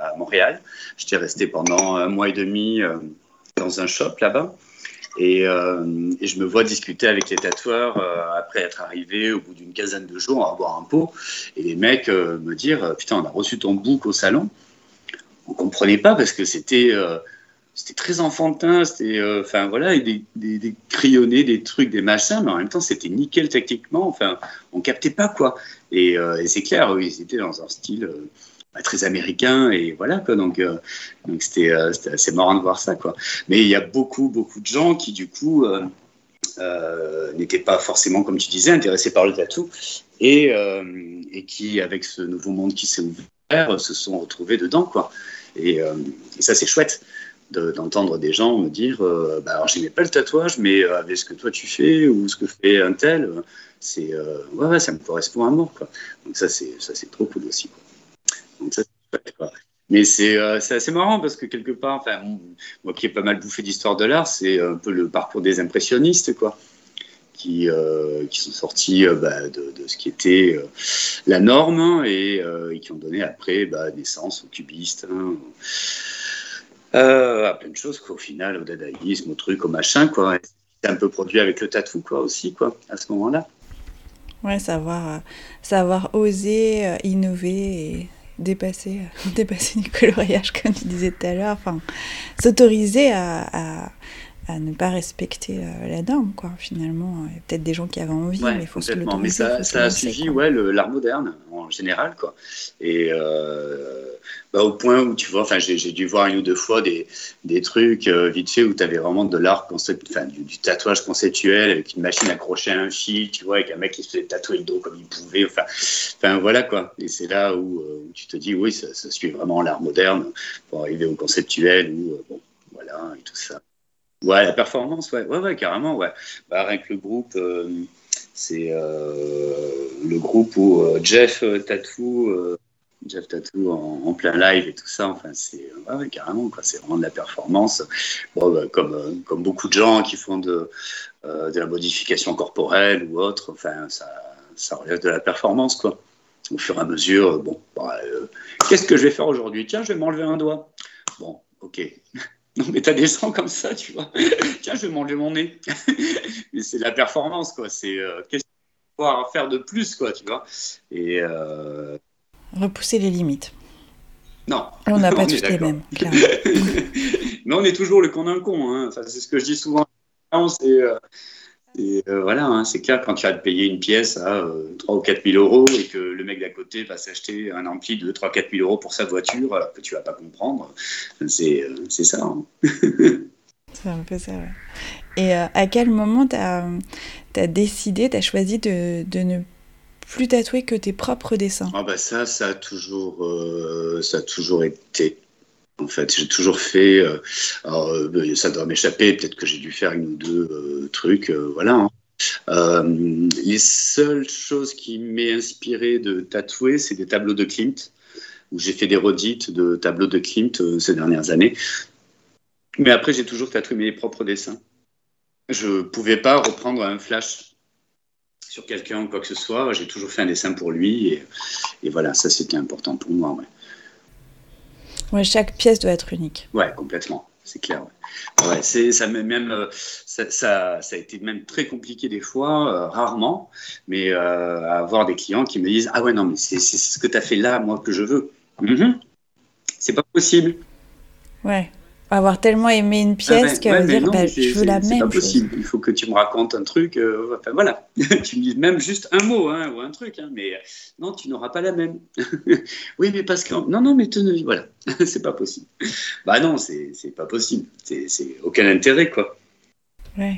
à Montréal. J'étais resté pendant un mois et demi dans un shop là-bas. Et, et, je me vois discuter avec les tatoueurs après être arrivé au bout d'une quinzaine de jours à boire un pot. Et les mecs me dire Putain, on a reçu ton book au salon. On comprenait pas parce que c'était c'était très enfantin, c'était, euh, voilà, des, crayonnés, des trucs, des machins, mais en même temps c'était nickel techniquement, enfin on captait pas quoi. Et, euh, c'est clair, ils étaient dans un style euh, bah, très américain et voilà quoi. Donc donc c'était assez marrant de voir ça quoi. Mais il y a beaucoup beaucoup de gens qui du coup n'étaient pas forcément comme tu disais intéressés par le tatou et, et qui avec ce nouveau monde qui s'est ouvert se sont retrouvés dedans quoi. Et ça c'est chouette d'entendre des gens me dire euh, bah alors j'aimais pas le tatouage mais euh, avec ce que toi tu fais ou ce que fait un tel euh, c'est ouais, ça me correspond à mort quoi. Donc ça c'est ça c'est trop cool aussi donc ça mais c'est assez marrant parce que quelque part enfin moi qui ai pas mal bouffé d'histoire de l'art c'est un peu le parcours des impressionnistes quoi qui, qui sont sortis bah, de, de, ce qui était la norme hein, et, qui ont donné après bah, naissance aux cubistes hein, euh, Plein de choses, quoi, au final, au dadaïsme, au truc, au machin, quoi. C'est un peu produit avec le tatou, quoi, aussi, quoi, à ce moment-là. Ouais, savoir, euh, savoir oser, euh, innover et dépasser, dépasser du coloriage, comme tu disais tout à l'heure. Enfin, s'autoriser à, à, à ne pas respecter euh, la norme, quoi. Finalement, il y a peut-être des gens qui avaient envie, Ouais, mais il faut se complètement. Mais ça, ça a suivi ouais, le- l'art moderne en général, quoi. Et euh, bah, au point où tu vois, enfin, j'ai dû voir une ou deux fois des, des trucs euh, vite fait où tu avais vraiment de l'art concept, enfin, du, du tatouage conceptuel avec une machine accrochée à un fil, tu vois, avec un mec qui se faisait tatouer le dos comme il pouvait. Enfin, enfin voilà quoi. Et c'est là où, euh, où tu te dis, oui, ça, ça suit vraiment l'art moderne pour arriver au conceptuel où, euh, bon, voilà, et tout ça. Ouais, la performance, ouais, ouais, ouais, carrément, ouais. Bah, rien que le groupe, euh, c'est euh, le groupe où euh, Jeff euh, Tattoo, euh, Jeff Tattoo en, plein live et tout ça, enfin, c'est ouais, ouais, carrément, quoi. C'est vraiment de la performance. Bon, bah, comme, euh, comme beaucoup de gens qui font de, euh, de la modification corporelle ou autre, enfin, ça, ça relève de la performance, quoi. Au fur et à mesure, euh, bon, bah, euh, qu'est-ce que je vais faire aujourd'hui? Tiens, je vais m'enlever un doigt. Bon, ok. Non, mais t'as des gens comme ça, tu vois. Tiens, je vais m'enlever mon nez. mais c'est la performance, quoi. C'est euh, qu'est-ce faut pouvoir faire de plus, quoi, tu vois. Et euh, Repousser les limites. non. On n'a pas tous les mêmes, clairement. mais on est toujours le con d'un con. Hein. Enfin, c'est ce que je dis souvent. C'est euh, et, euh, voilà, hein, c'est clair quand tu vas te payer une pièce à euh, 3 ou 4 000 euros et que le mec d'à côté va s'acheter un ampli de 3 4 000 euros pour sa voiture, alors que tu vas pas comprendre. C'est euh, c'est ça. hein. C'est un peu ça, ouais. Et euh, à quel moment tu as, décidé, tu as choisi de, de ne plus tatouer que tes propres dessins? Ah bah ça, ça a toujours, euh, ça a toujours été. En fait, j'ai toujours fait. euh, euh, ça doit m'échapper. Peut-être que j'ai dû faire une ou deux euh, trucs. voilà. hein. Les seules choses qui m'aient inspiré de tatouer, c'est des tableaux de Klimt, où j'ai fait des redites de tableaux de Klimt ces dernières années. Mais après, j'ai toujours tatoué mes propres dessins. Je pouvais pas reprendre un flash sur quelqu'un ou quoi que ce soit. J'ai toujours fait un dessin pour lui. Et, et voilà, ça c'était important pour moi. Ouais, Ouais, chaque pièce doit être unique. Ouais, complètement. C'est clair. Ouais. Ouais, c'est, ça, même, euh, ça, ça, ça a été même très compliqué des fois, euh, rarement, mais euh, à avoir des clients qui me disent Ah ouais, non, mais c'est, ce que tu as fait là, moi, que je veux. Mhm. C'est pas possible. Ouais. Avoir tellement aimé une pièce Ah ouais, qu'elle ouais, dire non, bah, c'est- je veux c'est- la C'est même pas chose. possible. Il faut que tu me racontes un truc. euh, enfin voilà. tu me dis même juste un mot hein, ou un truc, hein, mais euh, non, tu n'auras pas la même. oui, mais parce que non, non, mais te- voilà, c'est pas possible. Bah non, c'est c'est pas possible. C'est c'est aucun intérêt quoi. Ouais.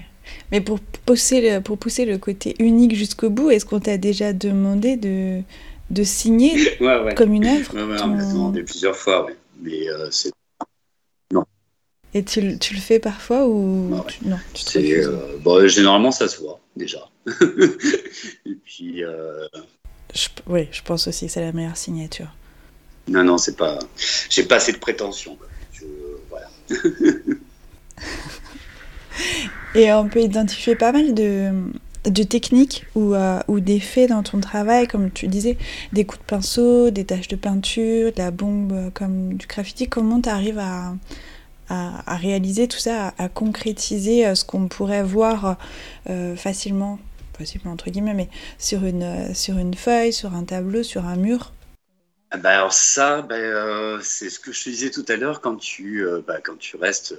Mais pour pousser le, pour pousser le côté unique jusqu'au bout, est-ce qu'on t'a déjà demandé de, de signer Ouais, ouais. comme une œuvre on me l'a demandé plusieurs fois, mais euh, c'est Et tu, le- tu le fais parfois ou Ah ouais. tu- non tu te euh, bon, généralement ça se voit déjà. Et puis euh, Je- Oui, je pense aussi que c'est la meilleure signature. non, non, c'est pas. J'ai pas assez de prétention. Je, voilà. Et on peut identifier pas mal de, de techniques ou, euh, ou d'effets dans ton travail, comme tu disais, des coups de pinceau, des taches de peinture, de la bombe euh, comme du graffiti. Comment tu arrives à, à, réaliser tout ça, à, concrétiser euh, ce qu'on pourrait voir euh, facilement, facilement entre guillemets, mais sur une, euh, sur une feuille, sur un tableau, sur un mur. Bah alors ça, euh, c'est ce que je te disais tout à l'heure quand tu, bah, quand tu restes,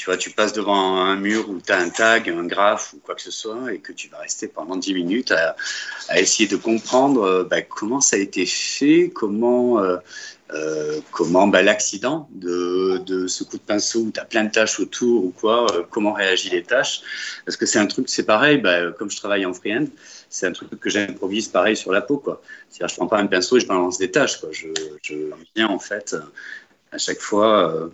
tu vois, tu passes devant un mur où tu as un tag, un graphe ou quoi que ce soit et que tu vas rester pendant 10 minutes à, essayer de comprendre euh, bah, comment ça a été fait, comment, euh, euh, comment bah, l'accident de, ce coup de pinceau où tu as plein de tâches autour ou quoi, comment réagissent les tâches. Parce que c'est un truc, c'est pareil, bah, comme je travaille en freehand, c'est un truc que j'improvise pareil sur la peau. quoi. C'est-à-dire, je prends pas un pinceau et je balance des tâches. Quoi. Je, je viens en fait à chaque fois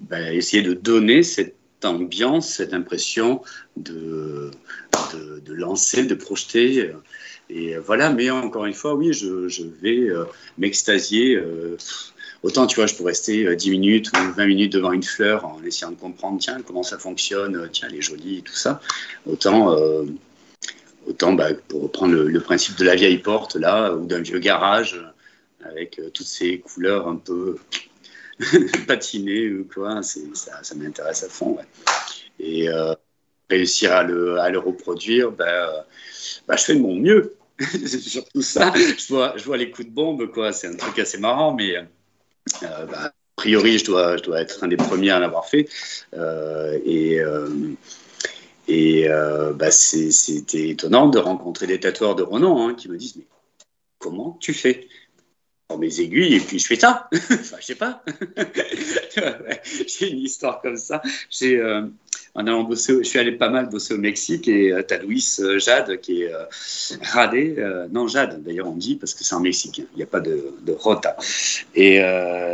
ben, essayer de donner cette ambiance, cette impression de, de, lancer, de projeter. Et voilà, mais encore une fois, oui, je, vais euh, m'extasier. euh, autant, tu vois, je peux rester euh, 10 minutes ou 20 minutes devant une fleur en essayant de comprendre, tiens, comment ça fonctionne, euh, tiens, elle est jolie et tout ça. Autant, autant bah, pour reprendre le, principe de la vieille porte, là, ou d'un vieux garage, avec toutes ces couleurs un peu patiner ou quoi, ça, m'intéresse à fond. Et réussir à le, à le reproduire, ben, ben, je fais de mon mieux. surtout ça. Je vois, je vois les coups de bombe, quoi. C'est un truc assez marrant, mais euh, bah, a priori, je dois, je dois être un des premiers à l'avoir fait. Euh, et euh, et bah, c'était étonnant de rencontrer des tatoueurs de renom hein, qui me disent Mais comment tu fais? Mes aiguilles et puis je fais ça. enfin, je sais pas. j'ai une histoire comme ça. J'ai, euh, en allant bosser, je suis allé pas mal bosser au Mexique et euh, tu as Louis euh, Jade qui est radé, non Jade d'ailleurs on dit parce que c'est en Mexique, il n'y a pas de, de, rota. Et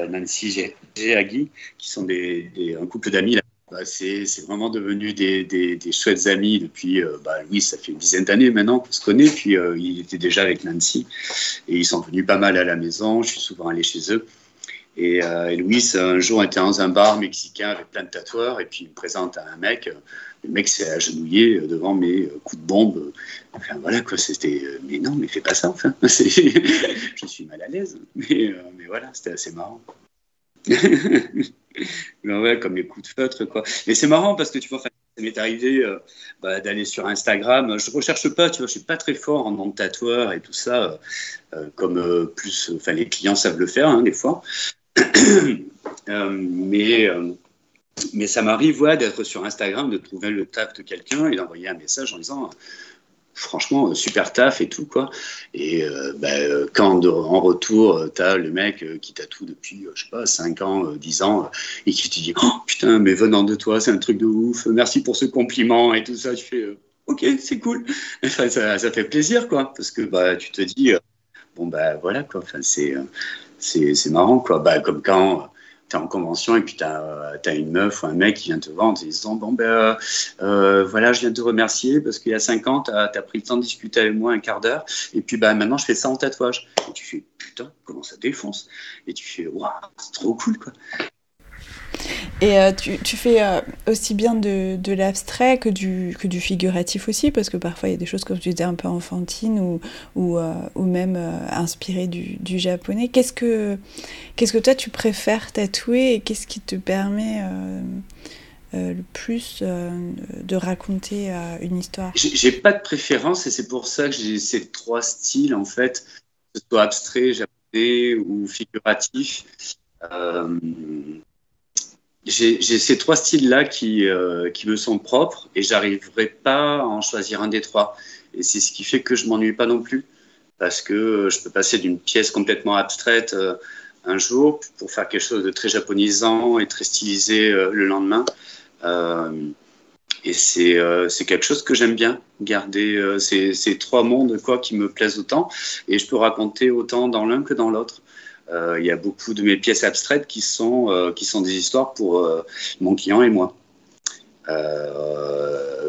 Nancy Géagui qui sont des, un couple d'amis bah, c'est vraiment devenu des, chouettes amis depuis, euh, bah, Louis, ça fait une dizaine d'années maintenant qu'on se connaît, puis euh, il était déjà avec Nancy, et ils sont venus pas mal à la maison, je suis souvent allé chez eux. Et, euh, Louis, un jour, était dans un bar mexicain avec plein de tatoueurs, et puis il me présente à un mec, le mec s'est agenouillé devant mes coups de bombe. Enfin voilà, quoi, c'était, mais non, mais fais pas ça, enfin, je suis mal à l'aise, mais voilà, c'était assez marrant. comme les coups de feutre, quoi. Mais c'est marrant parce que tu vois, ça m'est arrivé euh, bah, d'aller sur Instagram. Je recherche pas, tu vois, je suis pas très fort en nom et tout ça, euh, euh, comme plus, enfin, les clients savent le faire, hein, des fois. mais, mais ça m'arrive, ouais, d'être sur Instagram, de trouver le taf de quelqu'un et d'envoyer un message en disant franchement, super taf et tout, quoi. Et euh, bah, euh, quand en retour, euh, tu as le mec qui tatoue depuis, je sais pas, 5 ans, 10 ans, et qui te dit Oh putain, mais venant de toi, c'est un truc de ouf, merci pour ce compliment et tout ça, tu fais Ok, c'est cool. Enfin, ça, ça, fait plaisir, quoi, parce que bah, tu te dis Bon, bah voilà, quoi, enfin, c'est. c'est marrant, quoi. Bah, comme quand tu es en convention et puis tu as, une meuf ou un mec qui vient te vendre en disant Bon, ben euh, euh, voilà, je viens te remercier parce qu'il y a 5 ans, tu as, pris le temps de discuter avec moi un quart d'heure et puis bah, maintenant je fais ça en tatouage. Et tu fais Putain, comment ça défonce? Et tu fais Waouh, c'est trop cool quoi. Et euh, tu, fais euh, aussi bien de, l'abstrait que du, figuratif aussi, parce que parfois il y a des choses, comme tu disais, un peu enfantines ou, euh, même inspirées du, japonais. Qu'est-ce que, qu'est-ce que toi tu préfères tatouer et qu'est-ce qui te permet le plus de raconter une histoire? J'ai pas de préférence et c'est pour ça que j'ai ces trois styles en fait, que ce soit abstrait, japonais ou figuratif j'ai ces trois styles-là qui, euh, me sont propres et j'arriverai pas à en choisir un des trois. Et c'est ce qui fait que je m'ennuie pas non plus. Parce que je peux passer d'une pièce complètement abstraite euh, un jour pour faire quelque chose de très japonisant et très stylisé euh, le lendemain. et c'est quelque chose que j'aime bien, garder ces, ces, trois mondes quoi, qui me plaisent autant. Et je peux raconter autant dans l'un que dans l'autre. Euh, il y a beaucoup de mes pièces abstraites qui sont, euh, qui sont des histoires pour euh, mon client et moi.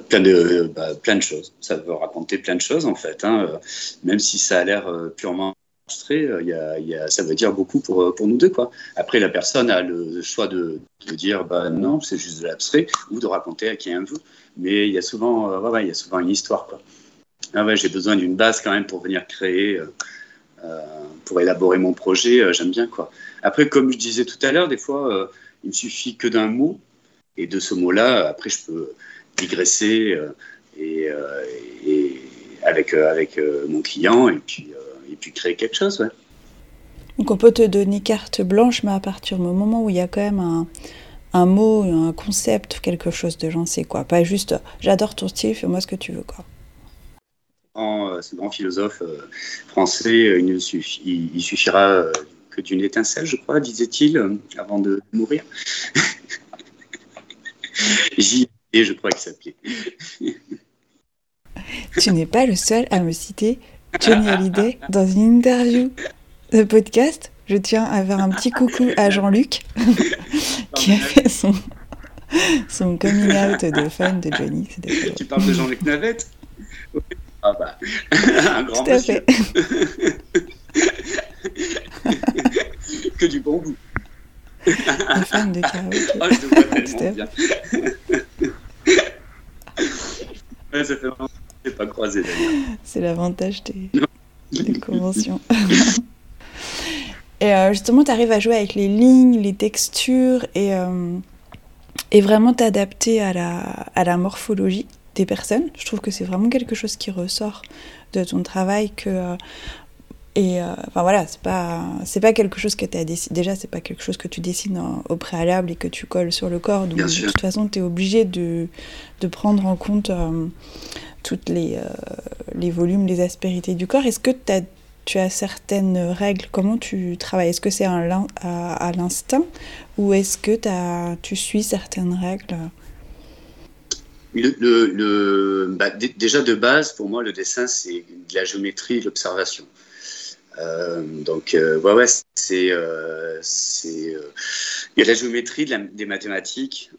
plein, de, bah, plein de choses. Ça veut raconter plein de choses en fait. Hein. Même si ça a l'air purement abstrait, ça veut dire beaucoup pour, pour nous deux. Quoi. Après, la personne a le choix de, de dire bah, non, c'est juste de l'abstrait ou de raconter à qui un veut. Mais il y a souvent, y a souvent une histoire. Ah ouais, j'ai besoin d'une base quand même pour venir créer. Pour élaborer mon projet, euh, j'aime bien quoi. Après, comme je disais tout à l'heure, des fois, euh, il me suffit que d'un mot, et de ce mot-là, après, je peux digresser et, avec, avec mon client et puis, et puis créer quelque chose. Ouais. Donc on peut te donner carte blanche, mais à partir du moment où il y a quand même un, un mot, un concept, quelque chose de sais quoi? Pas juste j'adore ton style, fais-moi ce que tu veux quoi ce grand philosophe euh, français, euh, il, suffira euh, que d'une étincelle, je crois, disait-il, avant de mourir. J'y et je crois qu'il s'appelait. tu n'es pas le seul à me citer Johnny Hallyday dans une interview de podcast. Je tiens à faire un petit coucou à Jean-Luc qui a fait son, son coming out de fan de Johnny. Tu parles de Jean-Luc Navette? Ah bah, un grand Tout monsieur. que du bon goût. Un fan de karaoké. Oh, je te vois tellement bien. ouais, ça fait longtemps que je pas croisé d'ailleurs. C'est l'avantage des, des conventions. Et justement, tu arrives à jouer avec les lignes, les textures et, et vraiment t'adapter à la, à la morphologie des personnes. Je trouve que c'est vraiment quelque chose qui ressort de ton travail que et euh, enfin voilà, c'est pas c'est pas quelque chose que tu as dessiné. Déjà, c'est pas quelque chose que tu dessines au préalable et que tu colles sur le corps. Donc de toute façon, tu es obligé de, de, prendre en compte euh, toutes les, euh, les volumes, les aspérités du corps. Est-ce que as, tu as certaines règles? Comment tu travailles? Est-ce que c'est à, à l'instinct? Ou est-ce que as, tu suis certaines règles? Bah, déjà de base, pour moi, le dessin, c'est de la géométrie, l'observation. Euh, donc, euh, ouais, c'est. Euh, il y a la géométrie, des mathématiques.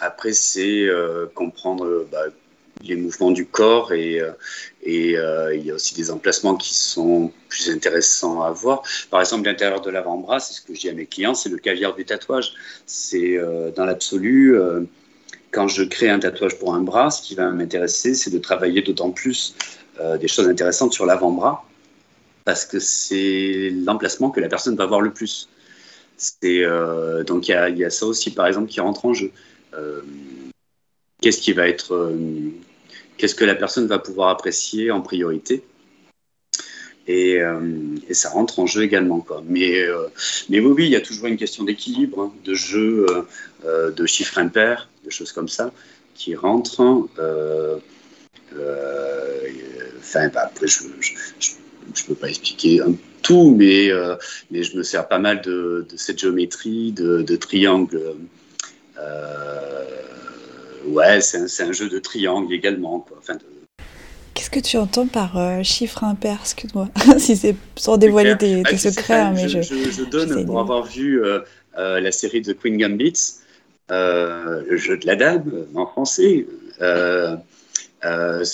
après, c'est comprendre bah, les mouvements du corps et il y a aussi des emplacements qui sont plus intéressants à voir. Par exemple, l'intérieur de l'avant-bras, c'est ce que je dis à mes clients, c'est le caviar du tatouage. C'est dans l'absolu, quand je crée un tatouage pour un bras, ce qui va m'intéresser, c'est de travailler d'autant plus des choses intéressantes sur l'avant-bras parce que c'est l'emplacement que la personne va voir le plus. Euh, donc il y, a ça aussi, par exemple, qui rentre en jeu. Euh, qu'est-ce qui va être, euh, qu'est-ce que la personne va pouvoir apprécier en priorité? Et, ça rentre en jeu également. Quoi. Mais, mais oui, il y a toujours une question d'équilibre, hein, de jeu, de chiffres impairs, de choses comme ça qui rentrent. Enfin, bah, après, je, ne peux pas expliquer tout, mais, euh, mais je me sers pas mal de, cette géométrie, de, de triangles. Euh, ouais, c'est un, jeu de triangles également. Quoi. Enfin, Qu'est-ce que tu entends par euh, chiffre impair Excuse-moi, si c'est sans dévoiler tes, ah, secrets. Hein, mais je, je, donne pour avoir vu la série de Queen Gambit, le jeu de la dame en français. Euh,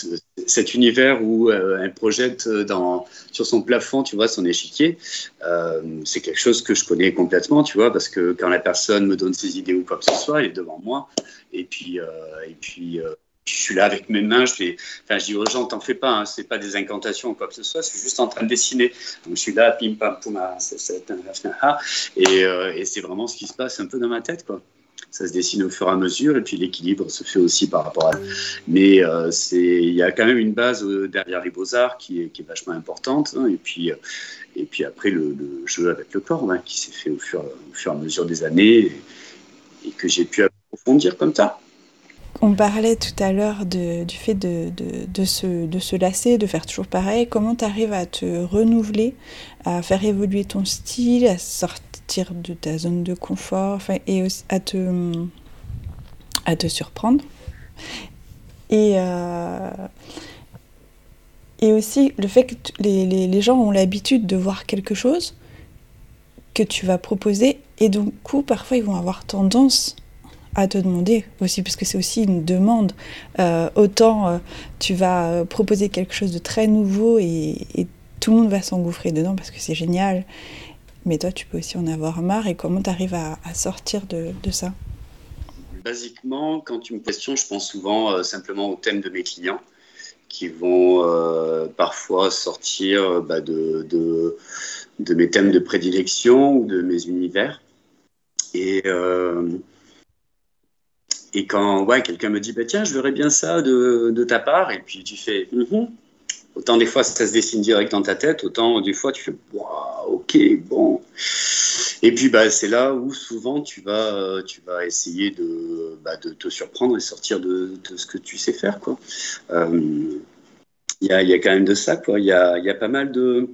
cet univers où euh, elle projette dans, sur son plafond, tu vois, son échiquier, euh, c'est quelque chose que je connais complètement, tu vois, parce que quand la personne me donne ses idées ou quoi que ce soit, elle est devant moi, et puis, et puis je suis là avec mes mains, je, fais, enfin, je dis aux gens, t'en fais pas, hein, c'est pas des incantations ou quoi que ce soit, je suis juste en train de dessiner. Donc je suis là, pim pam poum, ah, ah, et, et c'est vraiment ce qui se passe un peu dans ma tête, quoi ça se dessine au fur et à mesure, et puis l'équilibre se fait aussi par rapport à. Mais euh, il y a quand même une base euh, derrière les beaux-arts qui est, qui est, vachement importante, hein, et, puis, euh, et puis après le, jeu avec le corps, qui s'est fait au fur, au fur, et à mesure des années, et, que j'ai pu approfondir comme ça. On parlait tout à l'heure du fait de, se, lasser, de faire toujours pareil. Comment tu arrives à te renouveler, à faire évoluer ton style, à sortir de ta zone de confort et aussi à te, surprendre? Et, euh, et aussi le fait que les gens ont l'habitude de voir quelque chose que tu vas proposer et donc coup parfois ils vont avoir tendance à te demander aussi, parce que c'est aussi une demande. Euh, autant euh, tu vas proposer quelque chose de très nouveau et, tout le monde va s'engouffrer dedans parce que c'est génial mais toi, tu peux aussi en avoir marre. Et comment tu arrives à, sortir de, ça? Basiquement, quand tu me questionnes, je pense souvent euh, simplement au thème de mes clients qui vont euh, parfois sortir euh, bah, de, de, mes thèmes de prédilection ou de mes univers. Et, et quand ouais, quelqu'un me dit bah, Tiens, je verrais bien ça de, ta part, et puis tu fais mm-hmm. Autant des fois ça se dessine direct dans ta tête, autant des fois tu fais Waouh, ok, bon. Et puis bah, c'est là où souvent tu vas, tu vas essayer de, bah, de te surprendre et sortir de, de, ce que tu sais faire. Quoi. Euh, il y, a, y, a, quand même de ça. Il, y a, y a pas mal de.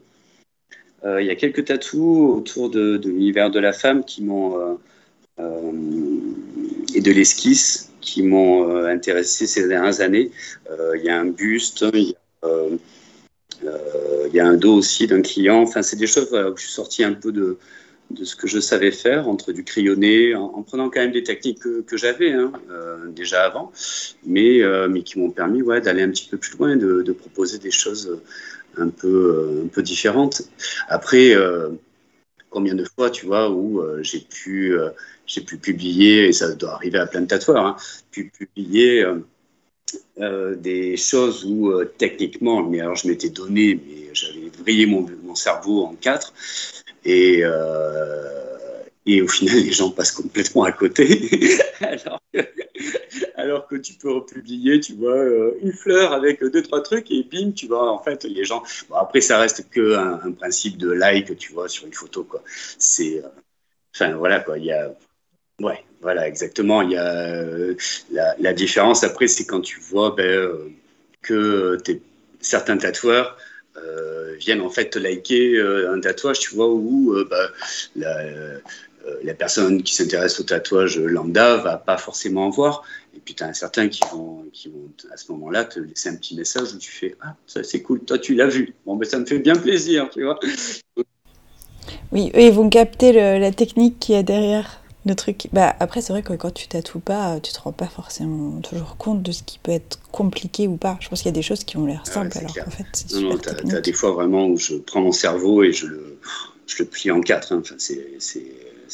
Euh, il y a quelques tatous autour de, de l'univers de la femme qui m'ont. Euh, et de l'esquisse qui m'ont intéressé ces dernières années. Il y a un buste, il y a euh, euh, il y a un dos aussi d'un client. Enfin, c'est des choses où je suis sorti un peu de, de ce que je savais faire, entre du crayonné, en, prenant quand même des techniques que, j'avais hein, euh, déjà avant, mais, mais qui m'ont permis ouais, d'aller un petit peu plus loin, de, de proposer des choses un peu, un peu différentes. Après, combien de fois, tu vois, où j'ai pu, j'ai pu publier, et ça doit arriver à plein de tatoueurs, hein, pu publier euh, des choses où techniquement, mais alors je m'étais donné, mais j'avais vrillé mon, mon, cerveau en quatre. Et, et au final, les gens passent complètement à côté. alors, que, tu peux republier, tu vois, une fleur avec deux, trois trucs et bim, tu vois, en fait, les gens. Bon, après, ça reste que un, principe de like, tu vois, sur une photo, quoi. C'est. Enfin, voilà, quoi. Il y a. Ouais, voilà, exactement. Il y a la, la différence après, c'est quand tu vois ben, que certains tatoueurs euh, viennent en fait liker euh, un tatouage, tu vois, où euh, personne qui s'intéresse au tatouage lambda va pas forcément en voir. Et puis tu as certains qui vont, qui vont à ce moment-là te laisser un petit message où tu fais Ah, ça c'est cool, toi tu l'as vu. Bon, ben ça me fait bien plaisir, tu vois. Oui, eux, ils vont capter la technique qui est derrière le truc. Bah, après, c'est vrai que quand tu tatoues pas, tu te rends pas forcément toujours compte de ce qui peut être compliqué ou pas. Je pense qu'il y a des choses qui ont l'air simples, alors qu'en fait, c'est Non, non, t'as des fois vraiment où je prends mon cerveau et je le, je le plie en quatre. Hein. Enfin, c'est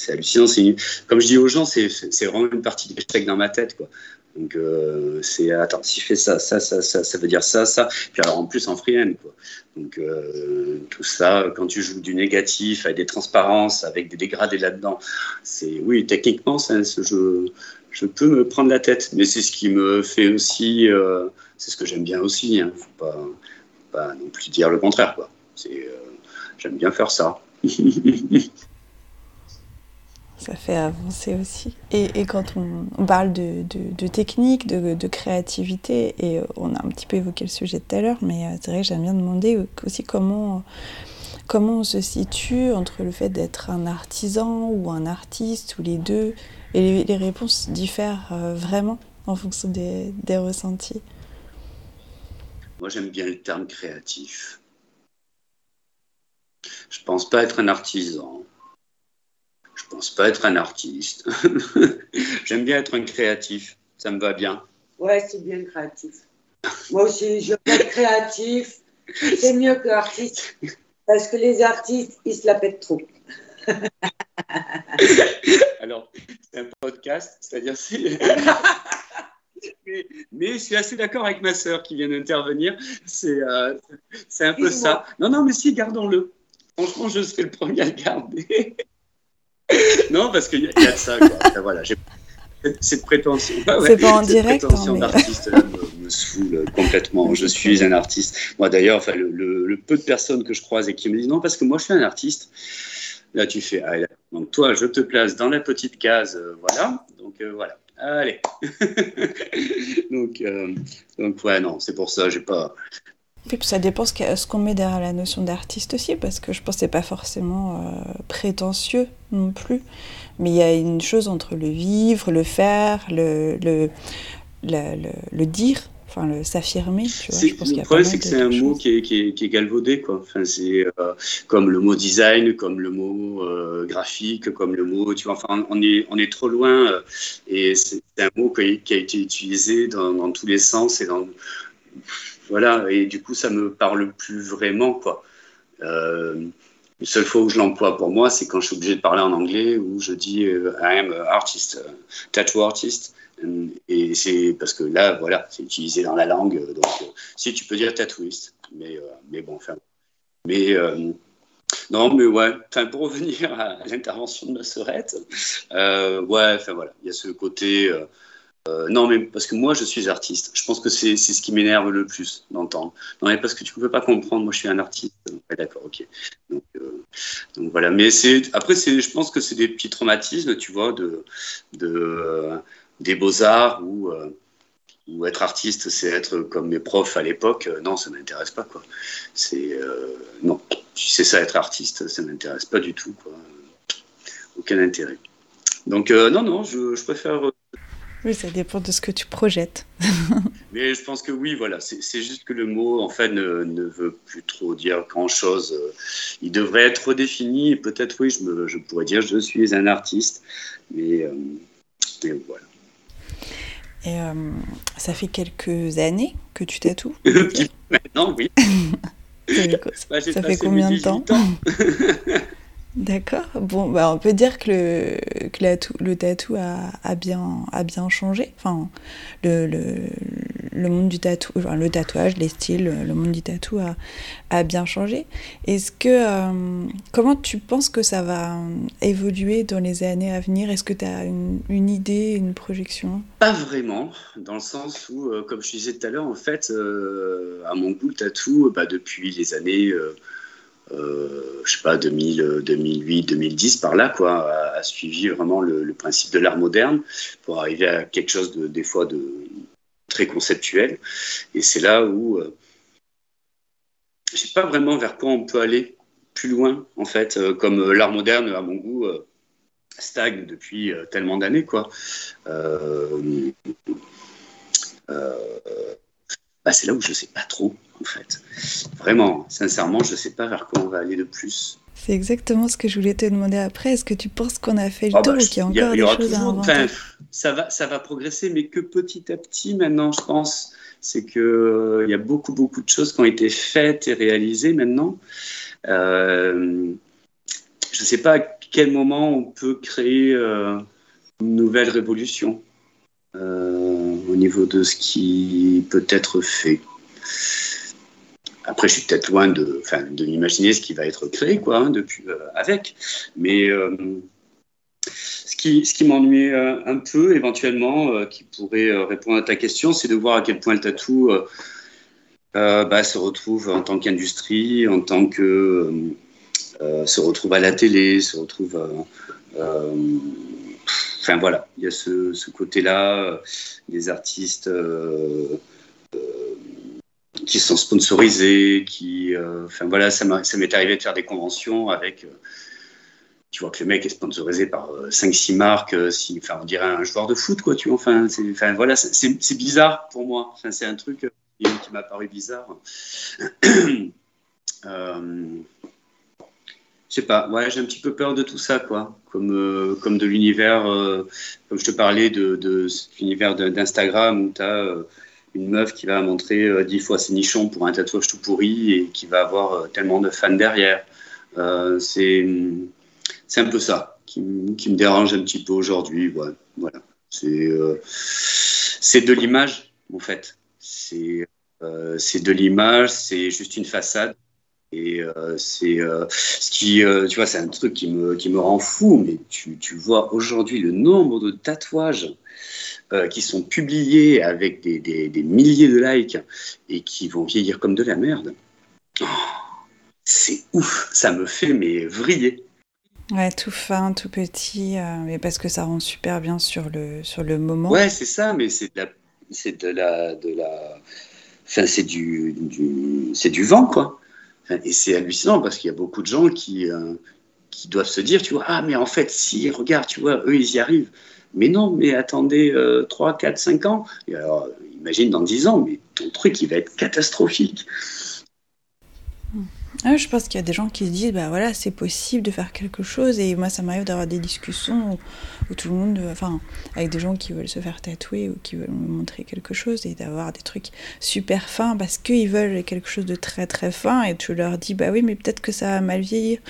hallucinant. Comme je dis aux gens, c'est vraiment une partie d'échec dans ma tête. Quoi. Donc, euh, c'est attends, si je fais ça, ça, ça, ça, ça veut dire ça, ça. Puis alors, en plus, en freehand, quoi. Donc, euh, tout ça, quand tu joues du négatif avec des transparences, avec des dégradés là-dedans, c'est, oui, techniquement, je, je peux me prendre la tête. Mais c'est ce qui me fait aussi, euh, c'est ce que j'aime bien aussi. Hein. ne faut pas, non plus dire le contraire, quoi. C'est, j'aime bien faire ça. ça fait avancer aussi. Et, quand on, parle de, technique, de, créativité, et euh, on a un petit peu évoqué le sujet tout à l'heure, mais euh, c'est vrai que j'aime bien demander aussi comment, comment on se situe entre le fait d'être un artisan ou un artiste, ou les deux, et les, réponses diffèrent euh, vraiment en fonction des, des ressentis. Moi j'aime bien le terme créatif. Je pense pas être un artisan je pense pas être un artiste. J'aime bien être un créatif. Ça me va bien. Ouais, c'est bien créatif. Moi aussi, je veux être créatif. C'est mieux que artiste. Parce que les artistes, ils se la pètent trop. Alors, c'est un podcast, c'est-à-dire c'est. mais, je suis assez d'accord avec ma sœur qui vient d'intervenir. C'est euh, un peu ça. Non, non, mais si, gardons-le. Franchement, je serai le premier à le garder. non, parce qu'il y, a de ça. Quoi. voilà, cette prétention. c'est pas en direct. prétention d'artiste me, me, saoule complètement. Je suis un artiste. Moi d'ailleurs, enfin, le, peu de personnes que je croise et qui me disent non, parce que moi je suis un artiste. Là, tu fais, ah, donc toi, je te place dans la petite case, euh, voilà. Donc euh, voilà. Allez. donc, euh, donc ouais, non, c'est pour ça, j'ai pas, puis ça dépend ce qu'on met derrière la notion d'artiste aussi, parce que je pense que c'est pas forcément euh, prétentieux non plus. Mais il y a une chose entre le vivre, le faire, le, le, le, dire, enfin le s'affirmer. Le problème, c'est que c'est un mot qui est, qui, est, qui est, galvaudé. Quoi. Enfin, c'est euh, comme le mot design, comme le mot euh, graphique, comme le mot. Tu vois, enfin, on est, on est trop loin. et c'est un mot qui a, qui a été utilisé dans, dans, tous les sens et dans voilà, et du coup, ça me parle plus vraiment, quoi. Euh, seule fois où je l'emploie pour moi, c'est quand je suis obligé de parler en anglais, où je dis euh, I am an artist, uh, tattoo artist. Et c'est parce que là, voilà, c'est utilisé dans la langue. Donc, euh, si tu peux dire tattooiste, mais, mais bon, enfin. Mais non, mais ouais, pour revenir à, l'intervention de ma sœurette, ouais, enfin voilà, il y a ce côté. Euh, non, mais parce que moi, je suis artiste. Je pense que c'est ce qui m'énerve le plus d'entendre. Non, mais parce que tu ne peux pas comprendre, moi, je suis un artiste. d'accord, ok. Donc, euh, voilà. Mais après, je pense que c'est des petits traumatismes, tu vois, de, de euh, des beaux-arts ou, être artiste, c'est être comme mes profs à l'époque. non, ça m'intéresse pas, quoi. C'est, non, c'est ça, être artiste, ça m'intéresse pas du tout, quoi. Aucun intérêt. Donc, non, non, je préfère oui, ça dépend de ce que tu projettes. Mais je pense que oui, voilà, c'est juste que le mot, en fait, ne, ne veut plus trop dire grand-chose. Il devrait être redéfini, et peut-être, oui, je, me, je, pourrais dire je suis un artiste, mais, euh, mais voilà. Et euh, ça fait quelques années que tu tatoues Maintenant, oui. ça, ça fait combien de temps? D'accord. Bon, bah, on peut dire que le, tatou a, bien, changé. Enfin, le, monde du tatou, le tatouage, les styles, le monde du tatou a, bien changé. Est-ce que euh, comment tu penses que ça va évoluer dans les années à venir? Est-ce que tu as une, idée, une projection? Pas vraiment, dans le sens où, euh, comme je disais tout à l'heure, en fait, euh, à mon goût, le tatou, bah, depuis les années euh, je sais pas, 2000, 2008, 2010, par là, quoi, a, suivi vraiment le, principe de l'art moderne pour arriver à quelque chose de, des fois de très conceptuel. Et c'est là où euh, je sais pas vraiment vers quoi on peut aller plus loin, en fait, euh, comme l'art moderne, à mon goût, stagne depuis tellement d'années, quoi. Bah, c'est là où je sais pas trop en fait. Vraiment, sincèrement, je ne sais pas vers quoi on va aller de plus. C'est exactement ce que je voulais te demander après. Est-ce que tu penses qu'on a fait le oh, tour ou qu'il y a encore des choses à inventer ça va, ça va progresser, mais que petit à petit maintenant, je pense. C'est qu'il euh, y a beaucoup, beaucoup de choses qui ont été faites et réalisées maintenant. Euh, je ne sais pas à quel moment on peut créer euh, une nouvelle révolution au niveau de ce qui peut être fait. Après, je suis peut-être loin de, de m'imaginer ce qui va être créé, quoi, hein, depuis, euh, avec. Mais euh, ce qui, ce qui m'ennuie euh, un peu, éventuellement, qui pourrait répondre à ta question, c'est de voir à quel point le tatou bah, se retrouve en tant qu'industrie, en tant que se retrouve à la télé, se retrouve. Voilà, il y a ce, côté-là, des artistes qui sont sponsorisés, qui, euh, enfin voilà, ça m'est arrivé de faire des conventions avec, euh, tu vois que le mec est sponsorisé par 5-6 euh, marques, si, enfin on dirait un joueur de foot quoi, tu enfin, enfin voilà, c'est bizarre pour moi, c'est un truc qui m'a paru bizarre. je sais pas, ouais, j'ai un petit peu peur de tout ça, quoi. Comme, comme de l'univers, comme je te parlais de, de l'univers d'Instagram où tu as une meuf qui va montrer euh, dix fois ses nichons pour un tatouage tout pourri et qui va avoir euh, tellement de fans derrière. Euh, c'est un peu ça qui, me dérange un petit peu aujourd'hui. voilà. C'est de l'image, en fait. C'est de l'image, c'est juste une façade. Et c'est ce qui, tu vois, c'est un truc qui me, qui me rend fou. Mais tu, tu vois aujourd'hui le nombre de tatouages euh, qui sont publiés avec des, des, milliers de likes et qui vont vieillir comme de la merde, oh, c'est ouf, ça me fait mais vriller. Ouais, tout fin, tout petit, euh, mais parce que ça rend super bien sur le, sur le moment. Ouais, c'est ça, mais c'est de la, c'est de la, de la, enfin c'est du, du c'est du vent quoi. Et c'est hallucinant parce qu'il y a beaucoup de gens qui, euh, qui doivent se dire, tu vois, ah mais en fait si, regarde, tu vois, eux ils y arrivent. Mais non, mais attendez 3, 4, 5 ans. Et alors, imagine dans 10 ans, mais ton truc, il va être catastrophique. Ah, je pense qu'il y a des gens qui se disent, bah voilà, c'est possible de faire quelque chose. Et moi, ça m'arrive d'avoir des discussions où, tout le monde, enfin, avec des gens qui veulent se faire tatouer ou qui veulent montrer quelque chose et d'avoir des trucs super fins parce qu'ils veulent quelque chose de très très fin. Et tu leur dis, bah oui, mais peut-être que ça va mal vieillir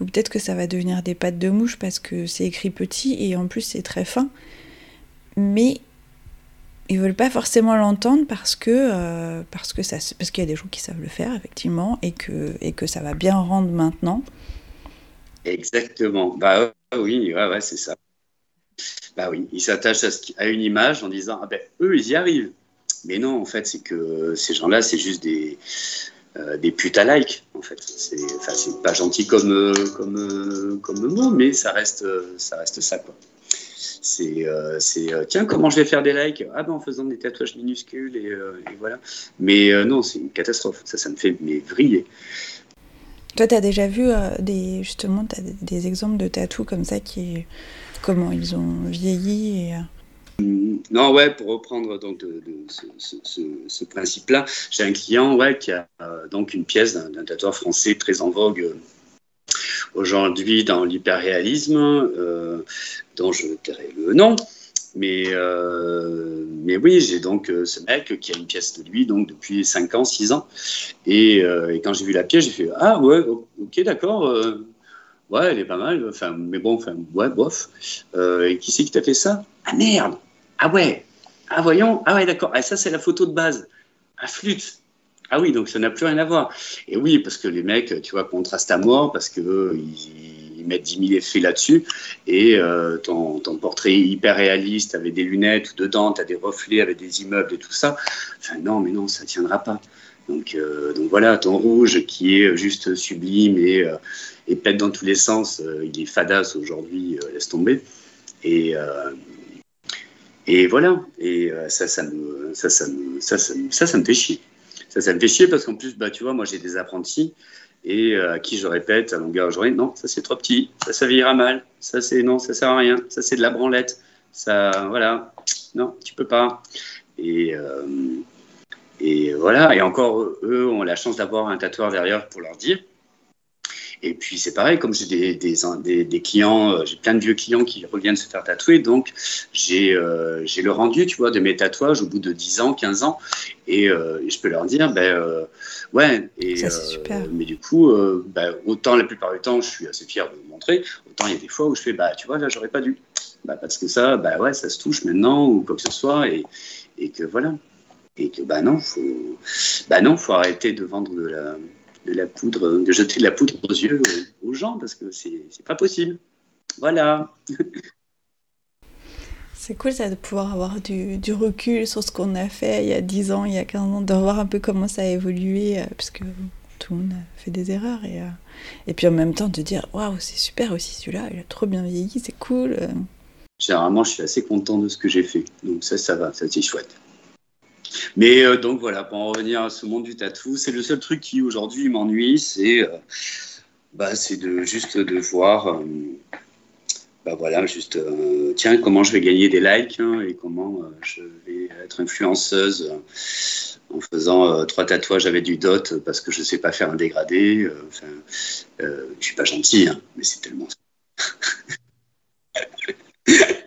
ou peut-être que ça va devenir des pattes de mouche parce que c'est écrit petit et en plus c'est très fin. Mais ils veulent pas forcément l'entendre parce que euh, parce que ça parce qu'il y a des gens qui savent le faire effectivement et que et que ça va bien rendre maintenant. Exactement. Bah oui, ouais, c'est ça. Bah oui, ils s'attachent à, une image en disant ah ben eux ils y arrivent. Mais non, en fait, c'est que ces gens-là, c'est juste des euh, des putes à like. En fait, c'est enfin, pas gentil comme comme comme mot, mais ça reste ça reste ça quoi. C'est, euh, euh, tiens, comment je vais faire des likes? Ah ben en faisant des tatouages minuscules et, euh, voilà. Mais non, c'est une catastrophe. Ça, ça me fait mais vriller. Toi, tu as déjà vu des, justement as des, exemples de tatous comme ça qui, comment ils ont vieilli et, mm, Non, ouais, pour reprendre donc de, ce, principe-là, j'ai un client ouais, qui a donc une pièce d'un tatoueur français très en vogue aujourd'hui dans l'hyperréalisme, euh, dont je tairai le nom. Mais, euh, mais oui, j'ai donc euh, ce mec qui a une pièce de lui donc depuis 5 ans, 6 ans. Et, quand j'ai vu la pièce, j'ai fait Ah ouais, ok, d'accord. ouais, elle est pas mal. Mais bon, enfin, ouais, bof. et qui c'est qui t'a fait ça? Ah merde Ah ouais Ah, voyons. Ah, ouais, d'accord. Ah, ça, c'est la photo de base. À flûte. Ah oui, donc ça n'a plus rien à voir. Et oui, parce que les mecs, tu vois, contrastent à mort parce que euh, ils, mettent 10 000 effets là-dessus. Et euh, ton, portrait hyper réaliste avec des lunettes dedans, tu as des reflets avec des immeubles et tout ça. Enfin, non, mais non, ça ne tiendra pas. Donc, euh, donc voilà, ton rouge qui est juste sublime et, euh, pète dans tous les sens, il est fadasse aujourd'hui, laisse tomber. Et, voilà, et ça, ça me fait chier. Ça, ça me fait chier parce qu'en plus, bah, tu vois, moi j'ai des apprentis et à qui je répète à longueur de journée, non, ça c'est trop petit, ça, ça vieillira mal, ça c'est non, ça sert à rien, ça c'est de la branlette, ça, voilà, non, tu peux pas. Et, euh, voilà, et encore, eux ont la chance d'avoir un tatoueur derrière pour leur dire. Et puis c'est pareil, comme j'ai des, des, des, des clients, euh, j'ai plein de vieux clients qui reviennent se faire tatouer, donc j'ai euh, le rendu, tu vois, de mes tatouages au bout de 10 ans, 15 ans, et, euh, et je peux leur dire, ben euh, ouais, et, Ça, super. mais du coup, ben, autant la plupart du temps, je suis assez fier de vous montrer, autant il y a des fois où je fais, bah tu vois, là j'aurais pas dû, bah, parce que ça, bah ouais, ça se touche maintenant ou quoi que ce soit, et, et que voilà, et que bah non, faut, bah non, faut arrêter de vendre de la de la poudre, de jeter de la poudre aux yeux aux gens parce que c'est pas possible. Voilà. C'est cool ça de pouvoir avoir du, du, recul sur ce qu'on a fait il y a 10 ans, il y a 15 ans, de voir un peu comment ça a évolué, euh, parce que tout le monde a fait des erreurs. Et, euh, et puis en même temps de dire waouh, c'est super aussi celui-là, il a trop bien vieilli, c'est cool. euh. Généralement, je suis assez content de ce que j'ai fait. Donc ça, ça va, ça c'est chouette. Mais euh, donc voilà, pour en revenir à ce monde du tatou, c'est le seul truc qui aujourd'hui m'ennuie, c'est euh, bah, de juste de voir, euh, bah voilà, juste euh, tiens comment je vais gagner des likes hein, et comment je vais être influenceuse en faisant trois tatouages avec du dot parce que je sais pas faire un dégradé. Je suis pas gentil, hein, mais c'est tellement.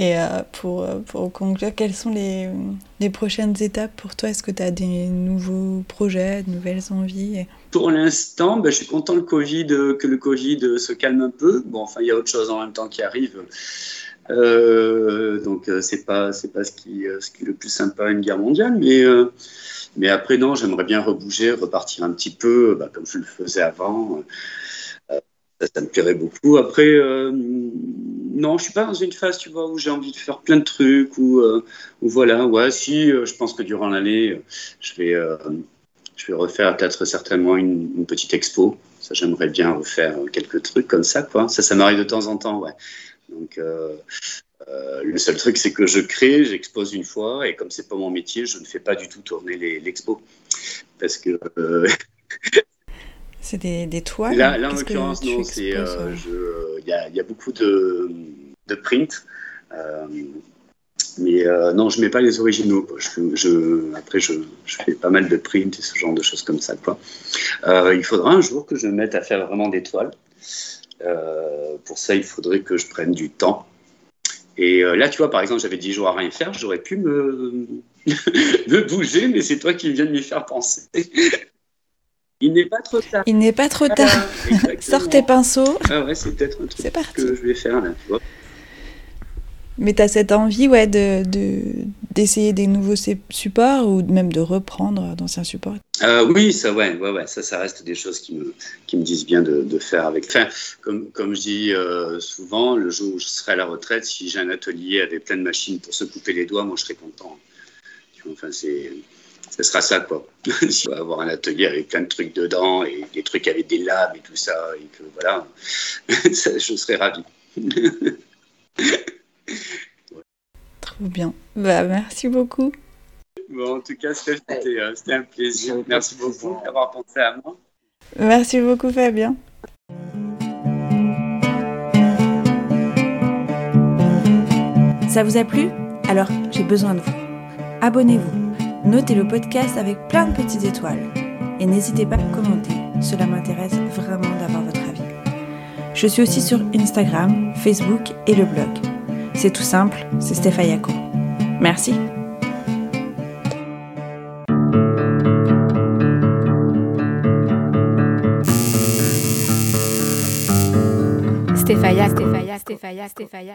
Et euh, pour, pour conclure, quelles sont les, prochaines étapes pour toi? Est-ce que tu as des nouveaux projets, de nouvelles envies? Pour l'instant, ben, je suis content COVID, que le Covid se calme un peu. Bon, enfin, il y a autre chose en même temps qui arrive. Euh, donc, c'est pas, c'est pas ce qui, ce qui est le plus sympa une guerre mondiale. Mais, euh, mais après, non, j'aimerais bien rebouger, repartir un petit peu, bah, comme je le faisais avant. Ça, ça, me plairait beaucoup. Après, euh, non, je suis pas dans une phase, tu vois, où j'ai envie de faire plein de trucs, ou euh, voilà, ouais, si, euh, je pense que durant l'année, je vais, euh, je vais refaire peut-être certainement une, une, petite expo. Ça, j'aimerais bien refaire quelques trucs comme ça, quoi. Ça, ça m'arrive de temps en temps, ouais. Donc, euh, le seul truc, c'est que je crée, j'expose une fois, et comme c'est pas mon métier, je ne fais pas du tout tourner l'expo, parce que C'est des, des, toiles Là, là en l'occurrence, non. Il euh, y, a, y, a, beaucoup de, de print. Euh, mais euh, non, je ne mets pas les originaux. Je, je, après, je, je, fais pas mal de print et ce genre de choses comme ça. Quoi. il faudra un jour que je me mette à faire vraiment des toiles. pour ça, il faudrait que je prenne du temps. Et là, tu vois, par exemple, j'avais 10 jours à rien faire. J'aurais pu me, me bouger, mais c'est toi qui viens de m'y faire penser. Il n'est pas trop tard. Il n'est pas trop tard. Voilà, Sors tes pinceaux. Ah ouais, c'est peut-être un truc que je vais faire là, tu vois. Mais tu as cette envie ouais, de, d'essayer de, des nouveaux supports ou même de reprendre d'anciens supports? Euh, Oui, ça, ouais, ouais, ouais, ça, ça reste des choses qui me, qui me disent bien de, de faire avec. Enfin, comme, comme je dis euh, souvent, le jour où je serai à la retraite, si j'ai un atelier avec plein de machines pour se couper les doigts, moi je serai content. Enfin, c'est ce sera ça, quoi. si on va avoir un atelier avec plein de trucs dedans et des trucs avec des lames et tout ça, et que voilà, ça, je serais ravi. Trop bien. Bah, merci beaucoup. Bon, en tout cas, c'était euh, un plaisir. Merci beaucoup d'avoir pensé à moi. Merci beaucoup, Fabien. Ça vous a plu? Alors, j'ai besoin de vous. Abonnez-vous Notez le podcast avec plein de petites étoiles. Et n'hésitez pas à commenter, cela m'intéresse vraiment d'avoir votre avis. Je suis aussi sur Instagram, Facebook et le blog. C'est tout simple, c'est Stéphayako. Merci. Stéphaya, Stéphaya, Stéphaya, Stéphaya.